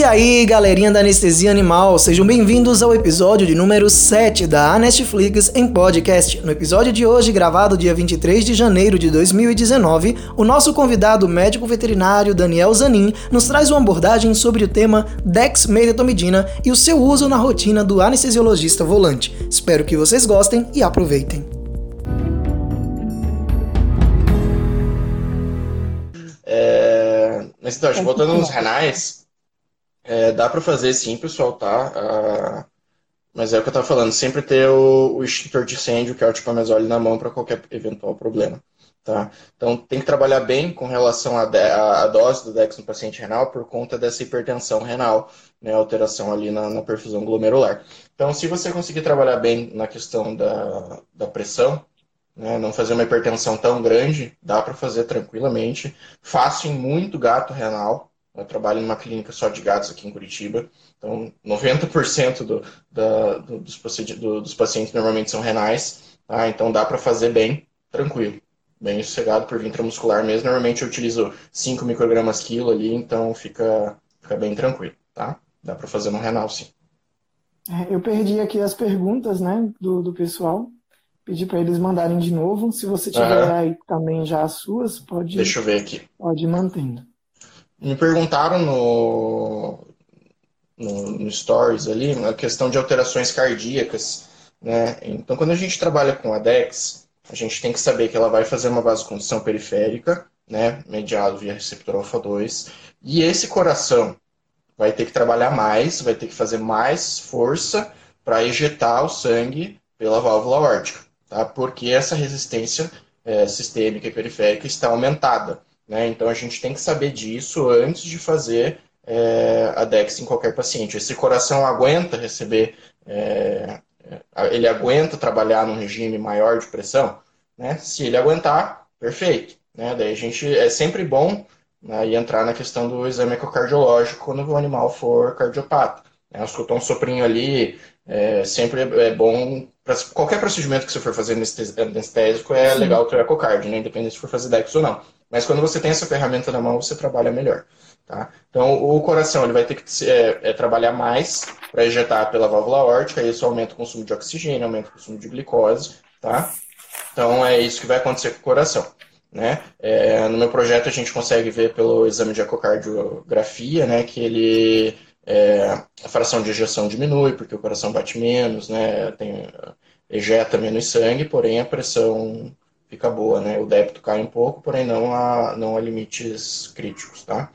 E aí, galerinha da Anestesia Animal, sejam bem-vindos ao episódio de número 7 da Anestflix em podcast. No episódio de hoje, gravado dia 23 de janeiro de 2019, o nosso convidado médico veterinário Daniel Zanin nos traz uma abordagem sobre o tema dexmedetomidina e o seu uso na rotina do anestesiologista volante. Espero que vocês gostem e aproveitem. É... Então, voltando nos renais, é, dá para fazer sim, pessoal, tá? Ah, mas é o que eu estava falando, sempre ter o, o extintor de incêndio, que é o tipamazole, na mão para qualquer eventual problema. Tá? Então tem que trabalhar bem com relação à, dose do DEX no paciente renal por conta dessa hipertensão renal, né, alteração ali na, na, perfusão glomerular. Então se você conseguir trabalhar bem na questão da, da pressão, né, não fazer uma hipertensão tão grande, dá para fazer tranquilamente. Fácil em muito gato renal, eu trabalho numa clínica só de gatos aqui em Curitiba. Então, 90% do, da, do, dos, do, dos, pacientes normalmente são renais. Tá? Então, dá para fazer bem tranquilo, bem sossegado por intramuscular mesmo. Normalmente, eu utilizo 5 microgramas quilo ali, então fica, fica bem tranquilo. Tá? Dá para fazer no renal, sim. É, eu perdi aqui as perguntas né, do, do pessoal. Pedi para eles mandarem de novo. Se você tiver uhum. aí também já as suas, pode. Deixa eu ver aqui. Pode ir mantendo. Me perguntaram no, no, no, Stories ali a questão de alterações cardíacas. Né? Então, quando a gente trabalha com a DEX, a gente tem que saber que ela vai fazer uma vasoconstrição periférica, né, mediado via receptor alfa-2, e esse coração vai ter que trabalhar mais, vai ter que fazer mais força para ejetar o sangue pela válvula órtica, tá? porque essa resistência é, sistêmica e periférica está aumentada. Né? Então a gente tem que saber disso antes de fazer é, a DEX em qualquer paciente. Esse coração aguenta receber, é, é, ele aguenta trabalhar num regime maior de pressão? Né? Se ele aguentar, perfeito. Né? Daí a gente é sempre bom né, entrar na questão do exame ecocardiológico quando o animal for cardiopata. Né? Escutar um soprinho ali, é, sempre é bom. Pra, qualquer procedimento que você for fazer anestésico é Sim. legal ter ecocard, né? independente se for fazer DEX ou não. Mas quando você tem essa ferramenta na mão, você trabalha melhor. Tá? Então, o coração ele vai ter que é, é, trabalhar mais para ejetar pela válvula órtica, isso aumenta o consumo de oxigênio, aumenta o consumo de glicose. Tá? Então, é isso que vai acontecer com o coração. Né? É, no meu projeto, a gente consegue ver pelo exame de ecocardiografia né, que ele, é, a fração de ejeção diminui, porque o coração bate menos, né, tem, ejeta menos sangue, porém a pressão fica boa, né? O débito cai um pouco, porém não a, não a limites críticos, tá?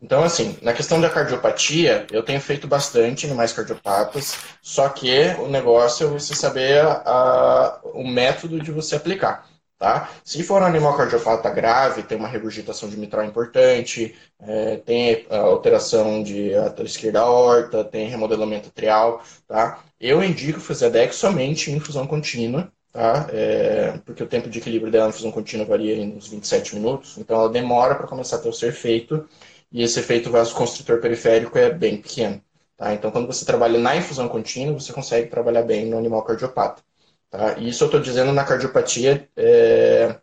Então, assim, na questão da cardiopatia, eu tenho feito bastante animais cardiopatas, só que o negócio é você saber a, o método de você aplicar. Tá? Se for um animal cardiopata grave, tem uma regurgitação de mitral importante, é, tem alteração de esquerda aorta, tem remodelamento atrial, tá? Eu indico fazer a DEX somente em infusão contínua, tá? É, porque o tempo de equilíbrio dela na fusão contínua varia em uns 27 minutos, então ela demora para começar a ter o seu efeito, e esse efeito vasoconstritor periférico é bem pequeno. Tá? Então, quando você trabalha na infusão contínua, você consegue trabalhar bem no animal cardiopata. Tá? E isso eu estou dizendo na cardiopatia é,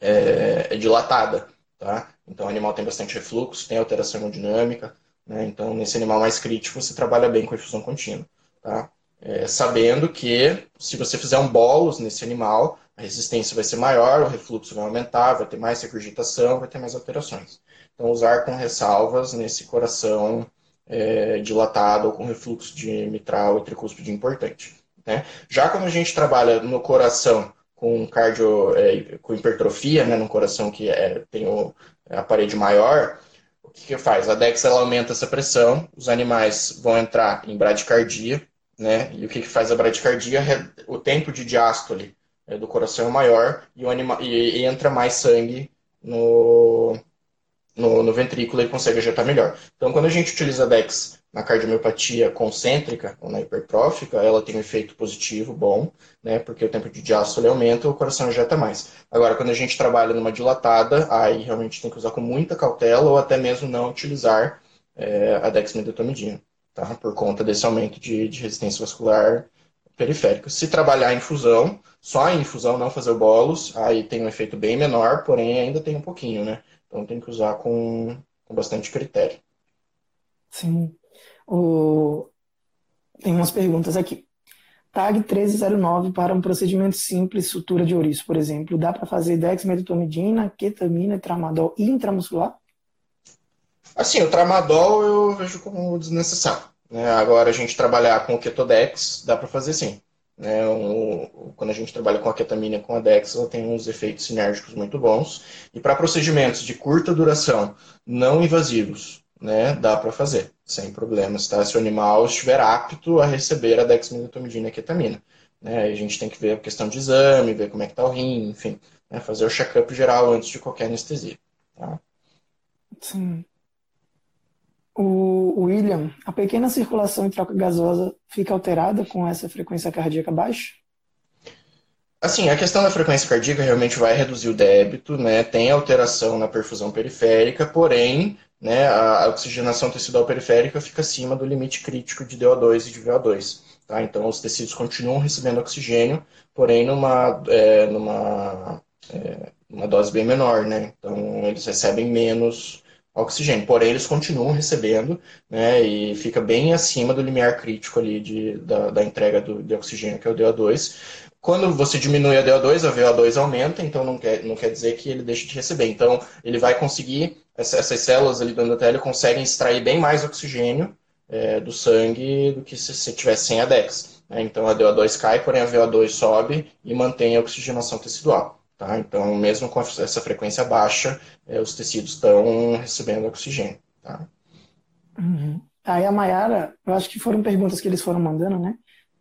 é, é, dilatada. Tá? Então, o animal tem bastante refluxo, tem alteração hemodinâmica. Né? Então, nesse animal mais crítico, você trabalha bem com infusão contínua. Tá? É, sabendo que se você fizer um bolos nesse animal, a resistência vai ser maior, o refluxo vai aumentar, vai ter mais regurgitação, vai ter mais alterações. Então, usar com ressalvas nesse coração é, dilatado ou com refluxo de mitral e tricúspide importante. Né? Já quando a gente trabalha no coração com cardio, é, com hipertrofia, né, no coração que é, tem o, a parede maior, o que, que faz? A DEX ela aumenta essa pressão, os animais vão entrar em bradicardia, né? E o que, que faz a bradicardia? O tempo de diástole né, do coração é maior e, anima, e, e entra mais sangue no, no, no, ventrículo e consegue ejetar melhor. Então, quando a gente utiliza DEX na cardiomiopatia concêntrica ou na hipertrófica, ela tem um efeito positivo, bom, né? Porque o tempo de diástole aumenta e o coração ejeta mais. Agora, quando a gente trabalha numa dilatada, aí realmente tem que usar com muita cautela ou até mesmo não utilizar é, a dexmedetomidina tá? por conta desse aumento de, de resistência vascular periférica. Se trabalhar em infusão, só em infusão, não fazer bolos, aí tem um efeito bem menor, porém ainda tem um pouquinho, né? Então tem que usar com, com bastante critério. Sim. O... Tem umas perguntas aqui. TAG 1309 para um procedimento simples, sutura de ouriço, por exemplo, dá para fazer dexmedetomidina, ketamina, tramadol intramuscular? Assim, o tramadol eu vejo como desnecessário. Né? Agora, a gente trabalhar com o ketodex, dá para fazer sim. Né? O, quando a gente trabalha com a ketamina com a dex, ela tem uns efeitos sinérgicos muito bons. E para procedimentos de curta duração, não invasivos, né, dá para fazer, sem problemas, tá? Se o animal estiver apto a receber a dexmedetomidina e a ketamina. Né? A gente tem que ver a questão de exame, ver como é que está o rim, enfim, né? fazer o check-up geral antes de qualquer anestesia. Tá? Sim. O William, a pequena circulação e troca gasosa fica alterada com essa frequência cardíaca baixa? Assim, a questão da frequência cardíaca realmente vai reduzir o débito, né? Tem alteração na perfusão periférica, porém, né, a oxigenação tecidual periférica fica acima do limite crítico de DO2 e de VO2. Tá? Então, os tecidos continuam recebendo oxigênio, porém numa, é, numa, é, numa dose bem menor, né? Então, eles recebem menos oxigênio. Porém, eles continuam recebendo, né, e fica bem acima do limiar crítico ali de, da, da entrega do, de oxigênio, que é o DO2. Quando você diminui a DO2, a VO2 aumenta, então não quer, não quer dizer que ele deixe de receber. Então, ele vai conseguir, essas células ali do endotélio conseguem extrair bem mais oxigênio é, do sangue do que se você tivesse sem a DEX. Né? Então, a DO2 cai, porém a VO2 sobe e mantém a oxigenação tecidual. Tá? Então, mesmo com essa frequência baixa, é, os tecidos estão recebendo oxigênio. Tá? Uhum. Aí a Mayara, eu acho que foram perguntas que eles foram mandando, né?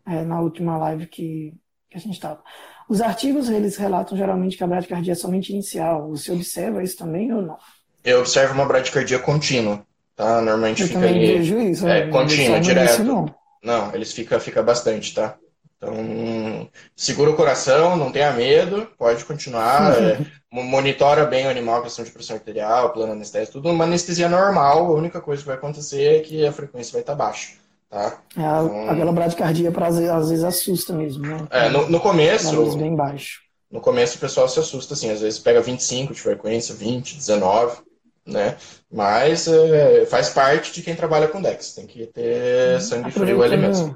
É, na última live que, que a gente estava. Os artigos, eles relatam geralmente que a bradicardia é somente inicial. Você observa isso também ou não? Eu observo uma bradicardia contínua, tá? Normalmente eu fica também ali... vejo isso. É, né? contínua, direto. isso, não. Não, eles fica, fica bastante, tá? Então, segura o coração, não tenha medo, pode continuar. é, monitora bem o animal, questão de pressão arterial, plano anestésico, tudo. Uma anestesia normal, a única coisa que vai acontecer é que a frequência vai estar baixa. Tá? É, a- Então- aquela bradicardia às vezes- às vezes assusta mesmo, né? É, no, no começo, Valores bem baixo. no começo o pessoal se assusta, assim, às vezes pega 25 de frequência, 20, 19, né? Mas é, faz parte de quem trabalha com Dex. Tem que ter sangue frio ali mesmo.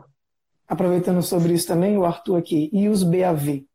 Aproveitando sobre isso também, o Arthur aqui, e os BAV?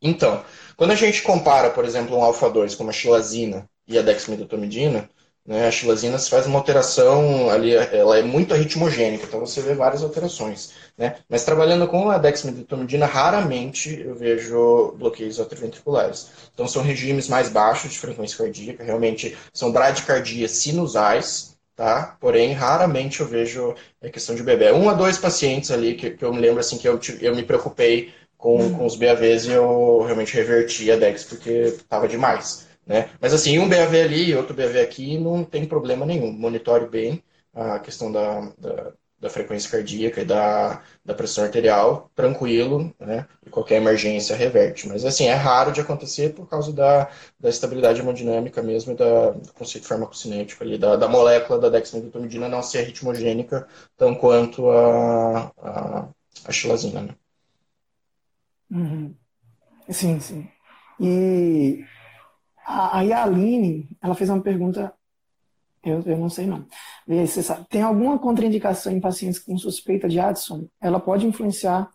Então, quando a gente compara, por exemplo, um alfa-2 como a xilazina e a dexmedetomidina, né, a xilazina se faz uma alteração ali, ela é muito arritmogênica, então você vê várias alterações. Né? Mas trabalhando com a dexmedetomidina, raramente eu vejo bloqueios atrioventriculares. Então são regimes mais baixos de frequência cardíaca, realmente são bradicardias sinusais, tá? Porém, raramente eu vejo a questão de bebê. Um a dois pacientes ali que, que eu me lembro assim que eu, eu me preocupei com, com os BAVs e eu realmente reverti a Dex porque estava demais. Né? Mas assim, um BAV ali e outro BAV aqui não tem problema nenhum. Monitore bem a questão da, da, da frequência cardíaca e da, da pressão arterial, tranquilo, né? E qualquer emergência reverte. Mas assim, é raro de acontecer por causa da, da estabilidade hemodinâmica mesmo e da, do conceito farmacocinético ali, da, da molécula da dexmedetomidina não ser ritmogênica tão quanto a, a, a xilazina, né? Uhum. Sim, sim. E aí a Aline, ela fez uma pergunta, eu, eu não sei não. Vê aí, você sabe. Tem alguma contraindicação em pacientes com suspeita de Addison? Ela pode influenciar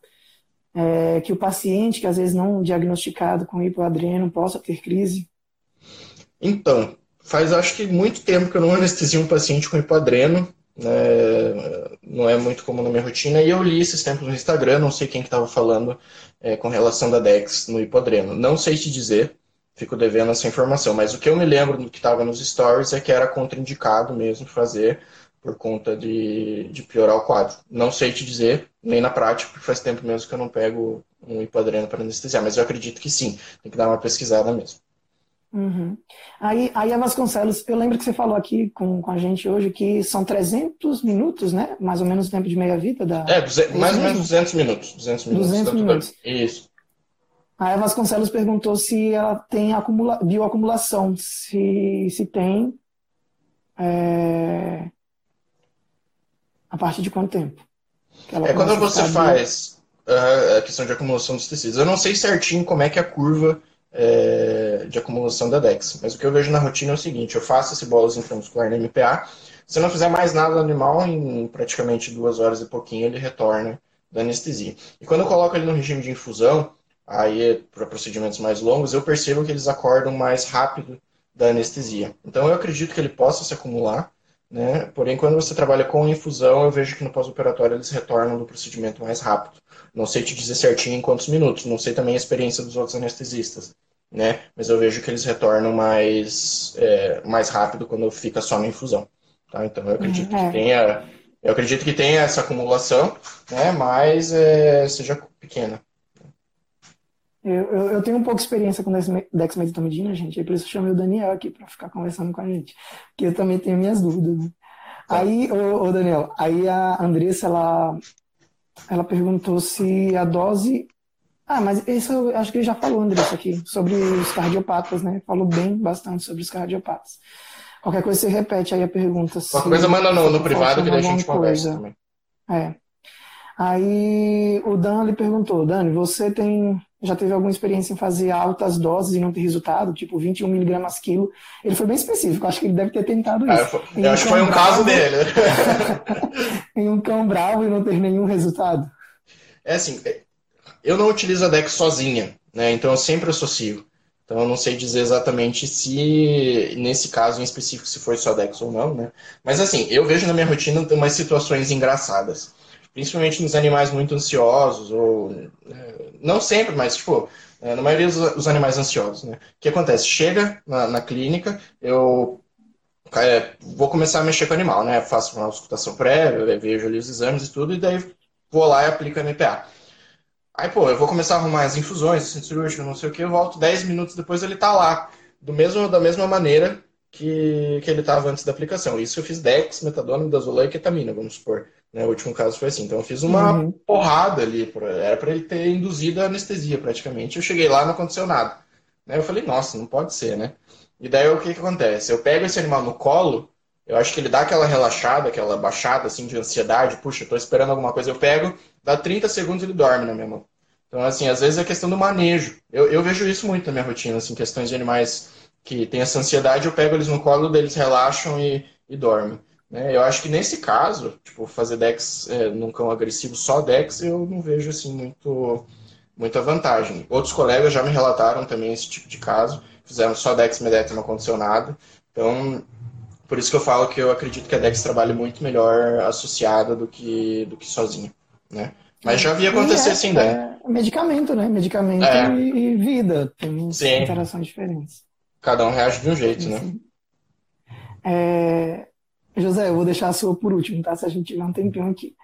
é, que o paciente, que às vezes não diagnosticado com hipoadreno, possa ter crise? Então, faz acho que muito tempo que eu não anestesio um paciente com hipoadreno, né? não é muito comum na minha rotina, e eu li esses tempos no Instagram, não sei quem que estava falando é, com relação da DEX no hipodreno. Não sei te dizer, fico devendo essa informação, mas o que eu me lembro do que estava nos stories é que era contraindicado mesmo fazer por conta de, de piorar o quadro. Não sei te dizer, nem na prática, porque faz tempo mesmo que eu não pego um hipodreno para anestesiar, mas eu acredito que sim, tem que dar uma pesquisada mesmo. Uhum. Aí, aí a Vasconcelos, eu lembro que você falou aqui com, com a gente hoje que são 300 minutos, né? Mais ou menos o tempo de meia-vida da... É, mais ou menos mesmo? 200 minutos. 200 minutos. 200 tanto- minutos. Isso. A Vasconcelos perguntou se ela tem acumula... bioacumulação, se, se tem, é, a partir de quanto tempo? É quando você faz a questão de acumulação dos tecidos. Eu não sei certinho como é que é a curva é, de acumulação da DEX, mas o que eu vejo na rotina é o seguinte: eu faço esse bolos intramuscular na MPA, Se não fizer mais nada no animal, em praticamente duas horas e pouquinho ele retorna da anestesia. E quando eu coloco ele no regime de infusão, aí para procedimentos mais longos, eu percebo que eles acordam mais rápido da anestesia. Então eu acredito que ele possa se acumular, né? Porém, quando você trabalha com infusão, eu vejo que no pós-operatório eles retornam do procedimento mais rápido. Não sei te dizer certinho em quantos minutos, não sei também a experiência dos outros anestesistas, né? Mas eu vejo que eles retornam mais, é, mais rápido quando fica só na infusão. Tá? Então eu acredito uhum. que tenha. Eu acredito que tenha essa acumulação, né? Mas é, seja pequena. Eu, eu, eu, tenho um pouco de experiência com dexmedetomidina, gente, aí por isso eu chamei o Daniel aqui para ficar conversando com a gente, que eu também tenho minhas dúvidas. Aí, ô, ô, Daniel, aí a Andressa, ela, ela perguntou se a dose... Ah, mas isso eu acho que ele já falou, Andressa, aqui, sobre os cardiopatas, né? Falou bem bastante sobre os cardiopatas. Qualquer coisa você repete aí a pergunta. Qualquer coisa manda no, no privado que a gente conversa também. É. Aí o Dan lhe perguntou, Dani, você tem já teve alguma experiência em fazer altas doses e não ter resultado, tipo 21 miligramas quilo. Ele foi bem específico, acho que ele deve ter tentado é, isso. É, eu acho que foi um bravo, caso dele. em um cão bravo e não ter nenhum resultado. É assim, eu não utilizo a Dex sozinha, né? Então eu sempre associo. Então eu não sei dizer exatamente se, nesse caso em específico, se foi só Dex ou não, né? Mas assim, eu vejo na minha rotina umas situações engraçadas principalmente nos animais muito ansiosos, ou né, não sempre, mas tipo, é, na maioria dos animais ansiosos, né? O que acontece? Chega na, na clínica, eu é, vou começar a mexer com o animal, né? Faço uma auscultação prévia, vejo ali os exames e tudo, e daí vou lá e aplico a MPA. Aí, pô, eu vou começar a arrumar as infusões, centro cirúrgico, não sei o que, eu volto 10 minutos depois ele tá lá, do mesmo, da mesma maneira que, que ele estava antes da aplicação. Isso eu fiz Dex, metadona, midazolam e ketamina, vamos supor. Né? O último caso foi assim. Então eu fiz uma uhum. porrada ali, era para ele ter induzido a anestesia praticamente. Eu cheguei lá, não aconteceu nada. Né? Eu falei, nossa, não pode ser, né? E daí o que, que acontece? Eu pego esse animal no colo, eu acho que ele dá aquela relaxada, aquela baixada assim de ansiedade, puxa, eu tô esperando alguma coisa, eu pego, dá 30 segundos e ele dorme na minha mão. Então, assim, às vezes é questão do manejo. Eu, eu vejo isso muito na minha rotina, assim, questões de animais que têm essa ansiedade, eu pego eles no colo, eles relaxam e, e dormem. Né? Eu acho que nesse caso, tipo, fazer Dex é, num cão agressivo só Dex, eu não vejo assim muito, muita vantagem. Outros colegas já me relataram também esse tipo de caso, fizeram só Dex Medet e não aconteceu nada. Então, por isso que eu falo que eu acredito que a Dex trabalha muito melhor associada do que, do que sozinha, né? Mas já vi acontecer é, assim, né? É medicamento, né? Medicamento é. e, e, vida. Tem Sim. interações diferentes. Cada um reage de um jeito, Sim. né? É, José, eu vou deixar a sua por último, tá? Se a gente tiver um tempinho aqui.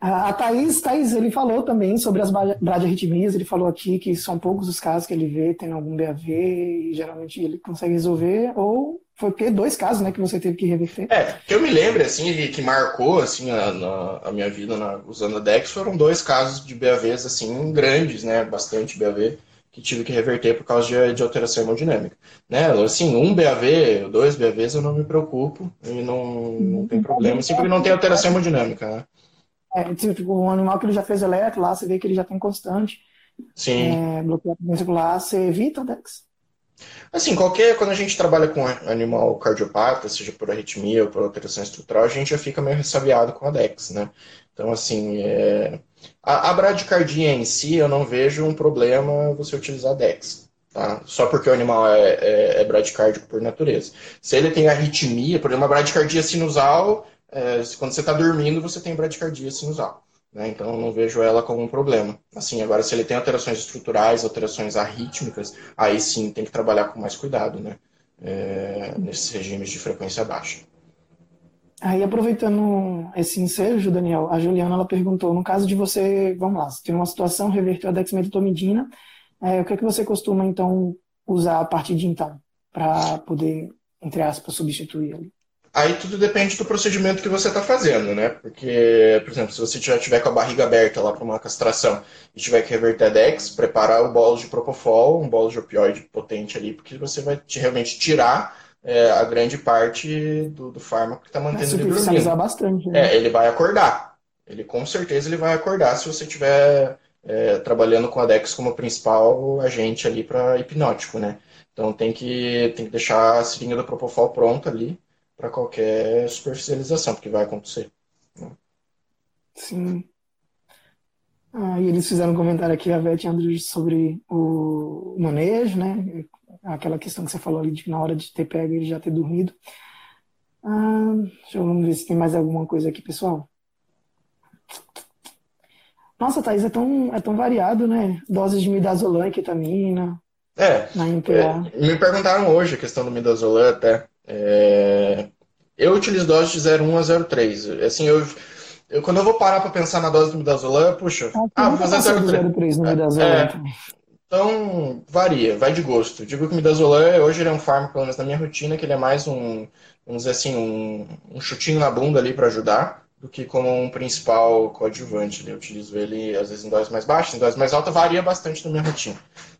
A Thaís, Thaís, ele falou também sobre as bradiarritmias, ele falou aqui que são poucos os casos que ele vê tendo algum BAV e geralmente ele consegue resolver, ou foi porque dois casos, né, que você teve que reverter? É, que eu me lembro, assim, que marcou, assim, a, a minha vida na, usando a DEX, foram dois casos de BAVs, assim, grandes, né, bastante BAV, que tive que reverter por causa de, de alteração hemodinâmica. Né? Assim, um BAV, dois BAVs eu não me preocupo e não, não tem problema, assim, porque não tem alteração hemodinâmica. Né? É, tipo, um animal que ele já fez eletro lá, você vê que ele já tem constante. Sim. É, bloqueio circular, você evita o DEX? Assim, qualquer, quando a gente trabalha com animal cardiopata, seja por arritmia ou por alteração estrutural, a gente já fica meio ressabiado com a DEX, né? Então, assim, é... a, a bradicardia em si, eu não vejo um problema você utilizar DEX. Tá? Só porque o animal é, é, é bradicárdico por natureza. Se ele tem arritmia, por exemplo, uma bradicardia sinusal, é, quando você está dormindo, você tem bradicardia sinusal. Né? Então, não vejo ela como um problema. Assim, agora, se ele tem alterações estruturais, alterações arrítmicas, aí sim tem que trabalhar com mais cuidado, né? É, nesses regimes de frequência baixa. Aí, aproveitando esse ensejo, Daniel, a Juliana ela perguntou: no caso de você, vamos lá, você tem uma situação, reverteu a dexmedetomidina, é, o que é que você costuma, então, usar a partir de então, para poder, entre aspas, substituir ali? Aí tudo depende do procedimento que você está fazendo, né? Porque, por exemplo, se você já tiver com a barriga aberta lá para uma castração e tiver que reverter a DEX, preparar o bolo de Propofol, um bolo de opioide potente ali, porque você vai realmente tirar é, a grande parte do, do fármaco que está mantendo ele dormindo. bastante. Né? É, ele vai acordar. Ele com certeza ele vai acordar se você estiver é, trabalhando com a Dex como principal agente ali para hipnótico, né? Então tem que, tem que deixar a seringa do Propofol pronta ali para qualquer superficialização, porque vai acontecer. Né? Sim. Ah, e eles fizeram um comentário aqui, a Vete Andrews, sobre o manejo, né? Aquela questão que você falou ali de que na hora de ter pego ele já ter dormido. Ah, deixa eu ver se tem mais alguma coisa aqui, pessoal. Nossa, Thaís, é tão, é tão variado, né? Doses de midazolam e ketamina. É, na É, me perguntaram hoje a questão do midazolam até. É, eu utilizo doses de 0,1 a 0,3. Assim, eu, eu, quando eu vou parar para pensar na dose do midazolam, puxa, ah, ah vou fazer 0,3 no midazolam. É, então, varia, vai de gosto. Digo que o midazolam, hoje ele é um fármaco, pelo menos na minha rotina, que ele é mais um, vamos dizer assim, um, um chutinho na bunda ali para ajudar do que como um principal coadjuvante. Eu utilizo ele, às vezes, em doses mais baixas, em doses mais altas, varia bastante na minha rotina.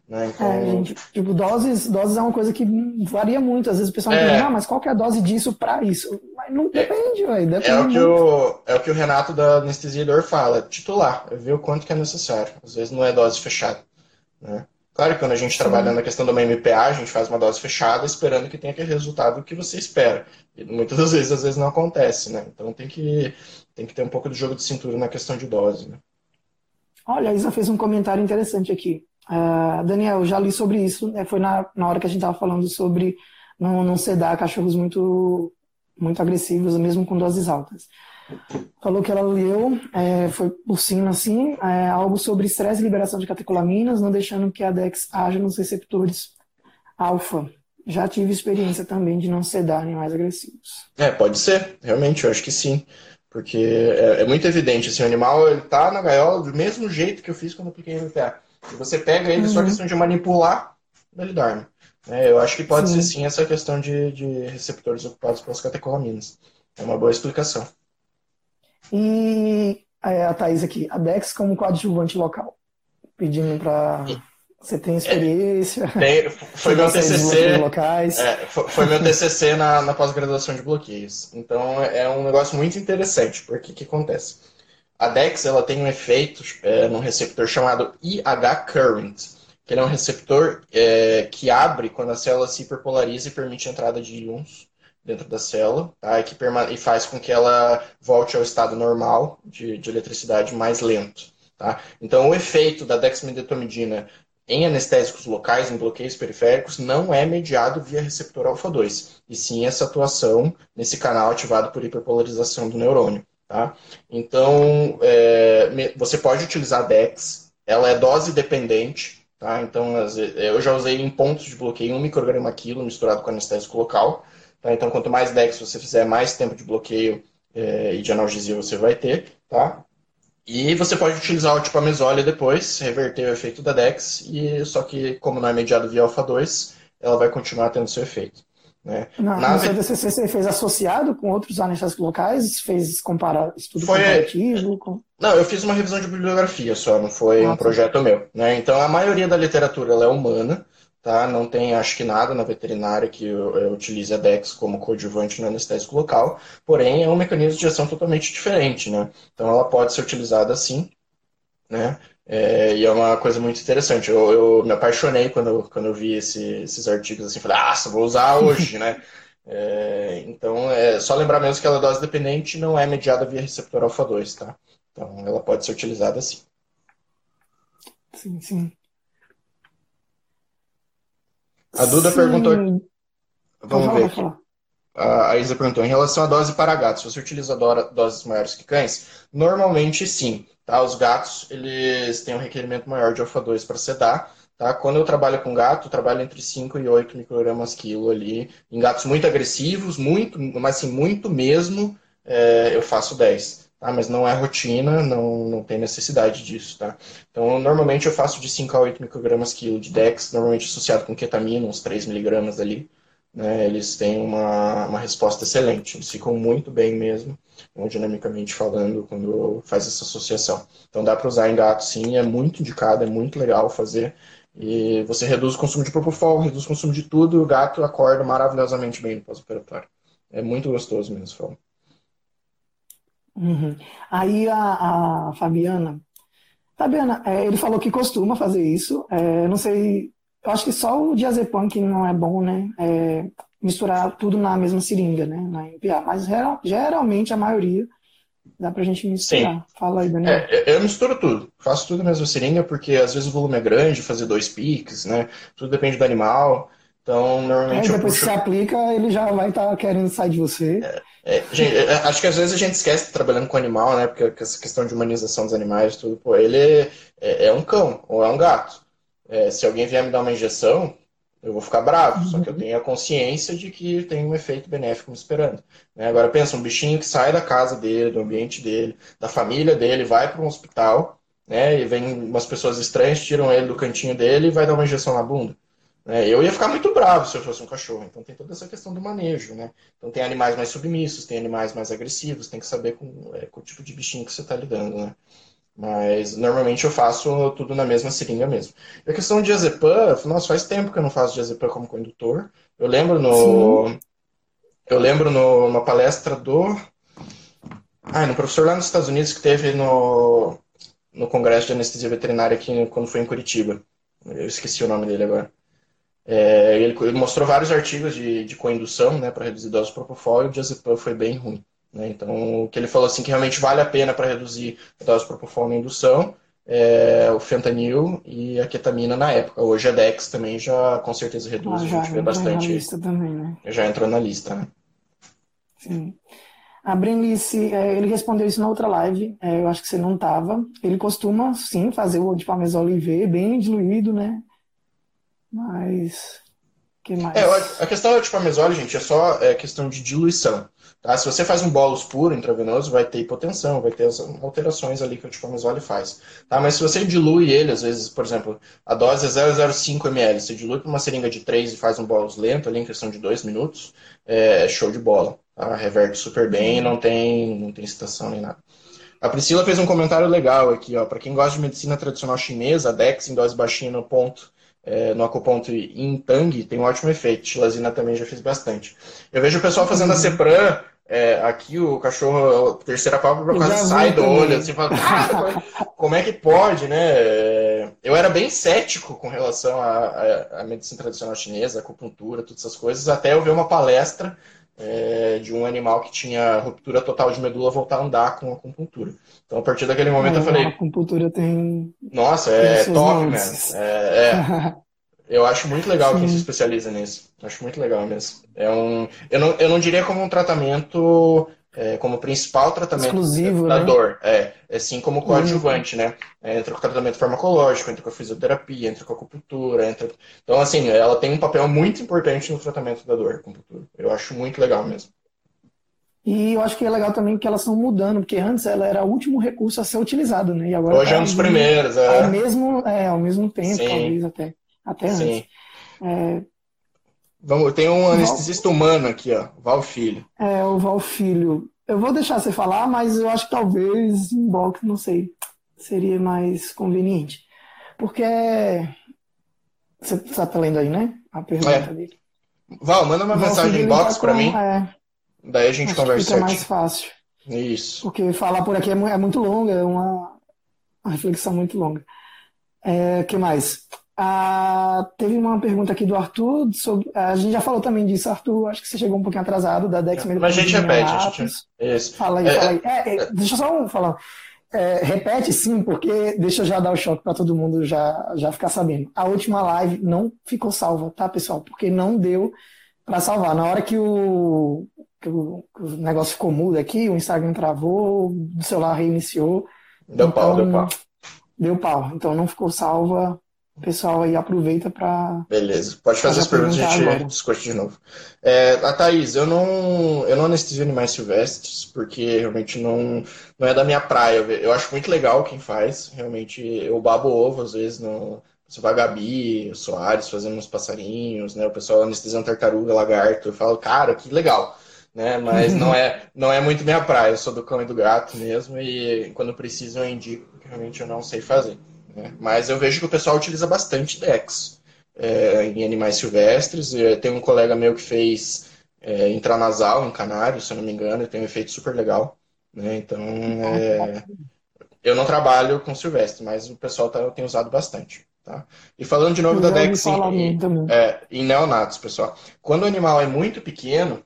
Né? Então... É, tipo, doses, doses é uma coisa que varia muito. Às vezes o pessoal é... pergunta, ah, mas qual que é a dose disso para isso? Mas não depende, é, velho. É, o que o, é o que o Renato da anestesia dor fala, titular, é ver o quanto que é necessário. Às vezes não é dose fechada. Né? Claro que quando a gente trabalha na questão de uma MPA, a gente faz uma dose fechada esperando que tenha aquele resultado que você espera. E muitas das vezes, às vezes não acontece, né? Então tem que, tem que ter um pouco de jogo de cintura na questão de dose, né? Olha, a Isa fez um comentário interessante aqui. Uh, Daniel, já li sobre isso, né? foi na, na hora que a gente estava falando sobre não, não sedar cachorros muito, muito agressivos, mesmo com doses altas falou que ela leu, é, foi por cima assim, é, algo sobre estresse e liberação de catecolaminas, não deixando que a DEX haja nos receptores alfa. Já tive experiência também de não sedar animais agressivos. É, pode ser, realmente, eu acho que sim. Porque é, é muito evidente, assim, o animal ele tá na gaiola do mesmo jeito que eu fiz quando eu apliquei MPA. Se você pega ele, uhum. só questão de manipular, ele dorme. É, eu acho que pode sim. ser sim essa questão de, de receptores ocupados pelas catecolaminas. É uma boa explicação. E é, a Thaís aqui, a Dex como coadjuvante local, pedindo para você tem experiência? Tem, foi, meu TCC, locais. É, foi, foi, meu TCC na, na pós-graduação de bloqueios. Então é um negócio muito interessante, porque o que acontece? A DEX ela tem um efeito é, num receptor chamado IH current, que é um receptor é, que abre quando a célula se hiperpolariza e permite a entrada de íons dentro da célula tá? e, que e faz com que ela volte ao estado normal de, de eletricidade mais lento. Tá? Então, o efeito da dexmedetomidina em anestésicos locais, em bloqueios periféricos, não é mediado via receptor alfa-2, e sim essa atuação nesse canal ativado por hiperpolarização do neurônio. Tá? Então, é, você pode utilizar a DEX, ela é dose dependente, tá? então eu já usei em pontos de bloqueio 1 micrograma quilo misturado com anestésico local, Tá? Então, quanto mais DEX você fizer, mais tempo de bloqueio é, e de analgesia você vai ter. Tá? E você pode utilizar o tipamezole depois, reverter o efeito da DEX, e só que, como não é mediado via alfa-2, ela vai continuar tendo seu efeito. Né? Na, Na no DCC você fez associado com outros anestésicos locais? Fez comparar, estudo foi, comparativo? Com... Não, eu fiz uma revisão de bibliografia só, não foi ah, um projeto meu. Né? Então, a maioria da literatura ela é humana, tá? Não tem, acho que nada na veterinária que utilize a DEX como coadjuvante no anestésico local, porém é um mecanismo de ação totalmente diferente, né? Então ela pode ser utilizada assim, né? É, e é uma coisa muito interessante. Eu, eu me apaixonei quando, quando eu vi esse, esses artigos assim, falei, ah, vou usar hoje, né? É, então, é só lembrar mesmo que ela é dose dependente não é mediada via receptor alfa-2, tá? Então, ela pode ser utilizada assim. Sim, sim. A Duda Sim. perguntou. Vamos ver aqui. A Isa perguntou, em relação à dose para gatos, você utiliza doses maiores que cães? Normalmente sim. Tá? Os gatos eles têm um requerimento maior de alfa-2 para sedar. Tá? Quando eu trabalho com gato, eu trabalho entre 5 e 8 microgramas quilo ali. Em gatos muito agressivos, muito, mas assim, muito mesmo, é, eu faço 10 tá? mas não é rotina, não, não tem necessidade disso. Tá? Então, normalmente eu faço de 5 a 8 microgramas quilo de DEX, normalmente associado com ketamina, uns 3 miligramas ali. Né? Eles têm uma, uma resposta excelente, eles ficam muito bem mesmo, hemodinamicamente falando, quando faz essa associação. Então, dá para usar em gato sim, é muito indicado, é muito legal fazer. E você reduz o consumo de propofol, reduz o consumo de tudo, e o gato acorda maravilhosamente bem no pós-operatório. É muito gostoso mesmo, Fala. Uhum. Aí a, a, Fabiana, Fabiana, é, ele falou que costuma fazer isso. É, não sei, eu acho que só o diazepam que não é bom, né? É, misturar tudo na mesma seringa, né? Na MPA. Mas geral, geralmente a maioria dá pra gente misturar. Sim. Fala aí, Daniel. É, eu misturo tudo. Faço tudo na mesma seringa, porque às vezes o volume é grande, fazer dois piques, né? Tudo depende do animal. Então, normalmente. É, depois puxo... que você aplica, ele já vai estar tá querendo sair de você. É, é, gente, é, acho que às vezes a gente esquece trabalhando com animal, né? Porque essa questão de humanização dos animais, tudo, pô, ele é, é um cão ou é um gato. É, se alguém vier me dar uma injeção, eu vou ficar bravo, uhum. só que eu tenho a consciência de que tem um efeito benéfico me esperando. Né? Agora pensa, um bichinho que sai da casa dele, do ambiente dele, da família dele, vai para um hospital, né? E vem umas pessoas estranhas, tiram ele do cantinho dele e vai dar uma injeção na bunda. Né? Eu ia ficar muito bravo se eu fosse um cachorro. Então tem toda essa questão do manejo, né? Então tem animais mais submissos, tem animais mais agressivos, tem que saber com, é, com o tipo de bichinho que você está lidando, né? Mas normalmente eu faço tudo na mesma seringa mesmo. E a questão de diazepam, nossa, faz tempo que eu não faço diazepam como condutor. Eu lembro no. Sim. Eu lembro numa palestra do. Ah, no professor lá nos Estados Unidos que teve no, no Congresso de Anestesia Veterinária aqui quando foi em Curitiba. Eu esqueci o nome dele agora. É, ele, ele, mostrou vários artigos de, de coindução né, para reduzir doses propofol e o diazepam foi bem ruim. Né? Então, o que ele falou assim que realmente vale a pena para reduzir a dose propofol na indução é o fentanil e a ketamina na época. Hoje a Dex também já com certeza reduz, ah, já, a gente vê bastante. Na lista também, né? Já entrou na lista, né? Sim. A Brenice, é, ele respondeu isso na outra live, é, eu acho que você não estava. Ele costuma, sim, fazer o dipamesol IV bem diluído, né? Mas. que mais? É, a questão do dipamesol, gente, é só é, questão de diluição. Tá? Se você faz um bolos puro intravenoso, vai ter hipotensão, vai ter as alterações ali que o tipamazole faz. Tá? Mas se você dilui ele, às vezes, por exemplo, a dose é 0,05 ml, você dilui para uma seringa de 3 e faz um bolos lento ali em questão de 2 minutos, é show de bola. Tá? Reverte super bem, não tem, não tem nem nada. A Priscila fez um comentário legal aqui, ó. Para quem gosta de medicina tradicional chinesa, a Dex em dose baixinha no ponto é, no acuponto em Tang tem um ótimo efeito. Chilazina também já fiz bastante. Eu vejo o pessoal fazendo a uhum. Cepran, é, aqui o cachorro, a terceira pálpebra quase sai do olho, assim, fala, cara, como é que pode, né? Eu era bem cético com relação à, à medicina tradicional chinesa, acupuntura, todas essas coisas, até eu ver uma palestra é, de um animal que tinha ruptura total de medula voltar a andar com acupuntura. Então, a partir daquele momento, é, eu falei. A acupuntura tem. Nossa, é top, né? É, é. Eu acho muito legal Sim. quem se especializa nisso. Acho muito legal mesmo. É um, eu, não, eu não diria como um tratamento, é, como principal tratamento Exclusivo, da né? dor. É, é sim como coadjuvante, uhum. né? Entra com o tratamento farmacológico, entra com a fisioterapia, entra com a acupuntura. Entra... Então, assim, ela tem um papel muito importante no tratamento da dor, a acupuntura. Eu acho muito legal mesmo. E eu acho que é legal também que elas estão mudando, porque antes ela era o último recurso a ser utilizado, né? E agora Hoje é um dos primeiros, é. Ao mesmo, é, ao mesmo tempo, Sim. talvez até. Até Sim. antes. É... Vamos, tem um anestesista Val... humano aqui, ó, Val Filho. É, o Val Filho. Eu vou deixar você falar, mas eu acho que talvez em box, não sei, seria mais conveniente. Porque você está lendo aí, né? A pergunta é. dele. Val, manda uma Val mensagem em box tá para mim. É, Daí a gente conversa. Fica mais fácil. Isso. Porque falar por aqui é, é muito longa, é uma, uma reflexão muito longa. O é, que mais? Ah, teve uma pergunta aqui do Arthur sobre. A gente já falou também disso, Arthur. Acho que você chegou um pouquinho atrasado da Dex Mas a gente repete, a gente... Isso. Fala aí, é, fala aí. É, é, deixa eu só falar. É, repete sim, porque deixa eu já dar o choque para todo mundo já, já ficar sabendo. A última live não ficou salva, tá, pessoal? Porque não deu para salvar. Na hora que o, que o, que o, negócio ficou mudo aqui, o Instagram travou, o celular reiniciou. Deu então, pau, deu pau. Deu pau. Então não ficou salva o pessoal aí aproveita para. Beleza, pode fazer as perguntas e a gente agora. discute de novo. É, a Thaís, eu não, eu não anestesio animais silvestres, porque realmente não, não é da minha praia. Eu acho muito legal quem faz, realmente eu babo ovo às vezes no. Você vai Gabi, o Soares fazendo uns passarinhos, né? O pessoal anestesiando tartaruga, lagarto. Eu falo, cara, que legal. Né? Mas não é, não é muito minha praia. Eu sou do cão e do gato mesmo, e quando preciso eu indico, porque realmente eu não sei fazer. Né? Mas eu vejo que o pessoal utiliza bastante DEX é, em animais silvestres. Tem um colega meu que fez é, intranasal em canário, se eu não me engano, e tem um efeito super legal. Né? Então, é, eu não trabalho com silvestre, mas o pessoal tá, tem usado bastante. Tá? E falando de novo Eu da DEX em, é, em neonatos, pessoal. Quando o animal é muito pequeno,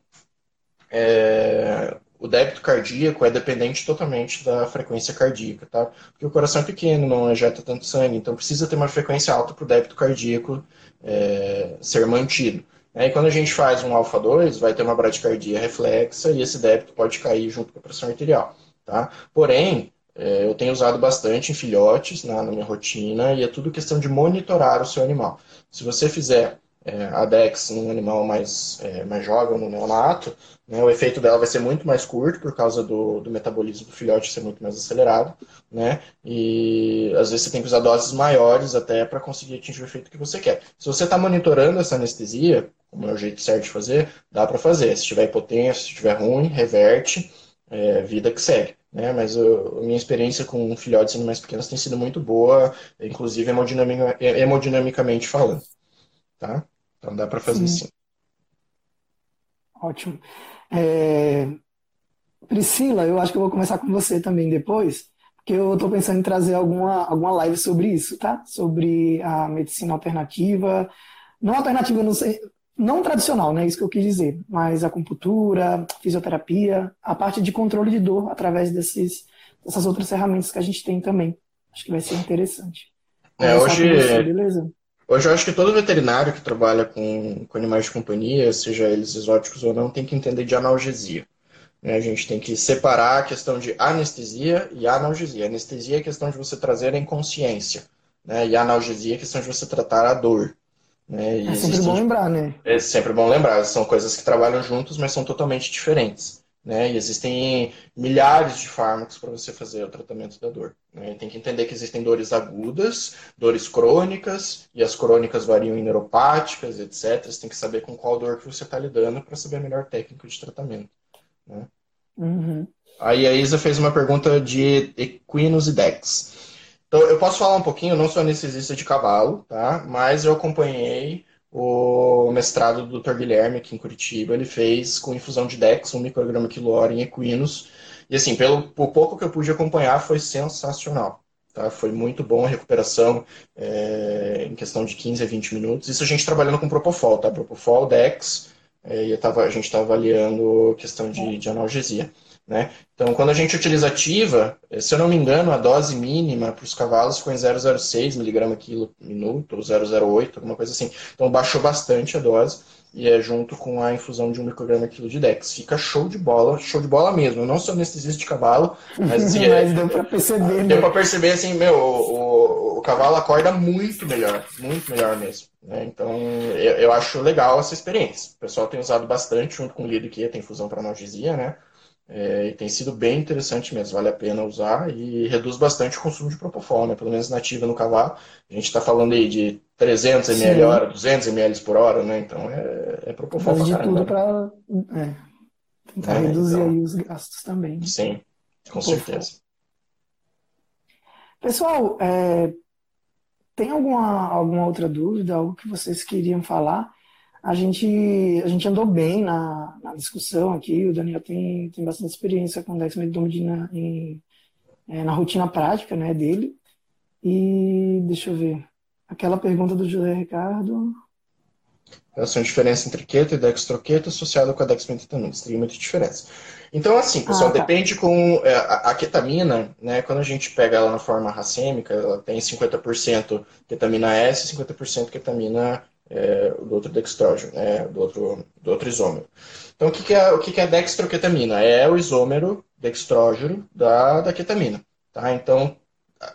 é, o débito cardíaco é dependente totalmente da frequência cardíaca, tá? Porque o coração é pequeno, não ejeta tanto sangue, então precisa ter uma frequência alta para o débito cardíaco é, ser mantido. E quando a gente faz um alfa 2, vai ter uma bradicardia reflexa e esse débito pode cair junto com a pressão arterial, tá? Porém, é, eu tenho usado bastante em filhotes na, na, minha rotina e é tudo questão de monitorar o seu animal. Se você fizer é, a DEX num animal mais, é, mais jovem, no neonato, né, o efeito dela vai ser muito mais curto por causa do, do metabolismo do filhote ser muito mais acelerado, né? E às vezes você tem que usar doses maiores até para conseguir atingir o efeito que você quer. Se você está monitorando essa anestesia, como é o jeito certo de fazer, dá para fazer. Se tiver hipotência, se estiver ruim, reverte, é, vida que segue. Né? Mas a minha experiência com filhotes mais pequenos tem sido muito boa, inclusive hemodinamica, hemodinamicamente falando. Tá? Então dá para fazer sim. sim. Ótimo. É... Priscila, eu acho que eu vou começar com você também depois, porque eu estou pensando em trazer alguma, alguma live sobre isso, tá? Sobre a medicina alternativa. Não alternativa, não sei, não tradicional, né? Isso que eu quis dizer, mas acupuntura, fisioterapia, a parte de controle de dor através desses, dessas outras ferramentas que a gente tem também. Acho que vai ser interessante. É, hoje, você, beleza? Hoje eu acho que todo veterinário que trabalha com, com animais de companhia, seja eles exóticos ou não, tem que entender de analgesia. Né? A gente tem que separar a questão de anestesia e analgesia. Anestesia é a questão de você trazer a inconsciência, né? e a analgesia é a questão de você tratar a dor. Né? é sempre bom lembrar, né? É sempre bom lembrar. São coisas que trabalham juntos, mas são totalmente diferentes. Né? E existem milhares de fármacos para você fazer o tratamento da dor. Né? Tem que entender que existem dores agudas, dores crônicas, e as crônicas variam em neuropáticas, etc. Você tem que saber com qual dor que você está lidando para saber a melhor técnica de tratamento. Né? Uhum. Aí a Isa fez uma pergunta de equinos e dex. Então, eu posso falar um pouquinho, eu não sou anestesista de cavalo, tá? Mas eu acompanhei o mestrado do Dr. Guilherme aqui em Curitiba. Ele fez com infusão de Dex, um micrograma quilo hora em equinos. E assim, pelo, pelo pouco que eu pude acompanhar, foi sensacional. Tá? Foi muito bom a recuperação é, em questão de 15 a 20 minutos. Isso a gente trabalhando com Propofol, tá? Propofol, Dex, é, e tava, a gente está avaliando questão de, de analgesia. Né? Então, quando a gente utiliza ativa, se eu não me engano, a dose mínima para os cavalos foi em 0,06 mg quilo minuto, ou 0,08, alguma coisa assim. Então, baixou bastante a dose e é junto com a infusão de 1 micrograma quilo de Dex. Fica show de bola, show de bola mesmo. Eu não sou anestesista de cavalo, mas assim, mas deu para perceber. Deu né? para perceber assim, meu, o, o, o, cavalo acorda muito melhor, muito melhor mesmo. Né? Então, eu, eu, acho legal essa experiência. O pessoal tem usado bastante junto com o Lido que tem infusão para analgesia, né? É, e tem sido bem interessante mesmo, vale a pena usar e reduz bastante o consumo de propofol, né? Pelo menos nativa no cavalo. A gente está falando aí de 300 ml Sim. hora, 200 ml por hora, né? Então é, é propofol Faz de tudo para é, tentar é, reduzir então, os gastos também. Né? Sim, com propofol. certeza. Pessoal, é, tem alguma, alguma outra dúvida, algo que vocês queriam falar? A gente, a gente andou bem na, na discussão aqui. O Daniel tem, tem bastante experiência com dexmedetomidina em, é, na rotina prática né, dele. E deixa eu ver. Aquela pergunta do José Ricardo. Relação de diferença entre keto e dextroqueto associado com a dexmedetomidina. Tem muita diferença. Então, assim, pessoal, ah, tá. depende com é, a, a, ketamina, né? Quando a gente pega ela na forma racêmica, ela tem 50% ketamina S e 50% ketamina é, do outro dextrógeno, né, do, outro, do outro isômero. Então, o que, que é, o que, que é dextroquetamina? É o isômero dextrógeno da, da ketamina. Tá? Então,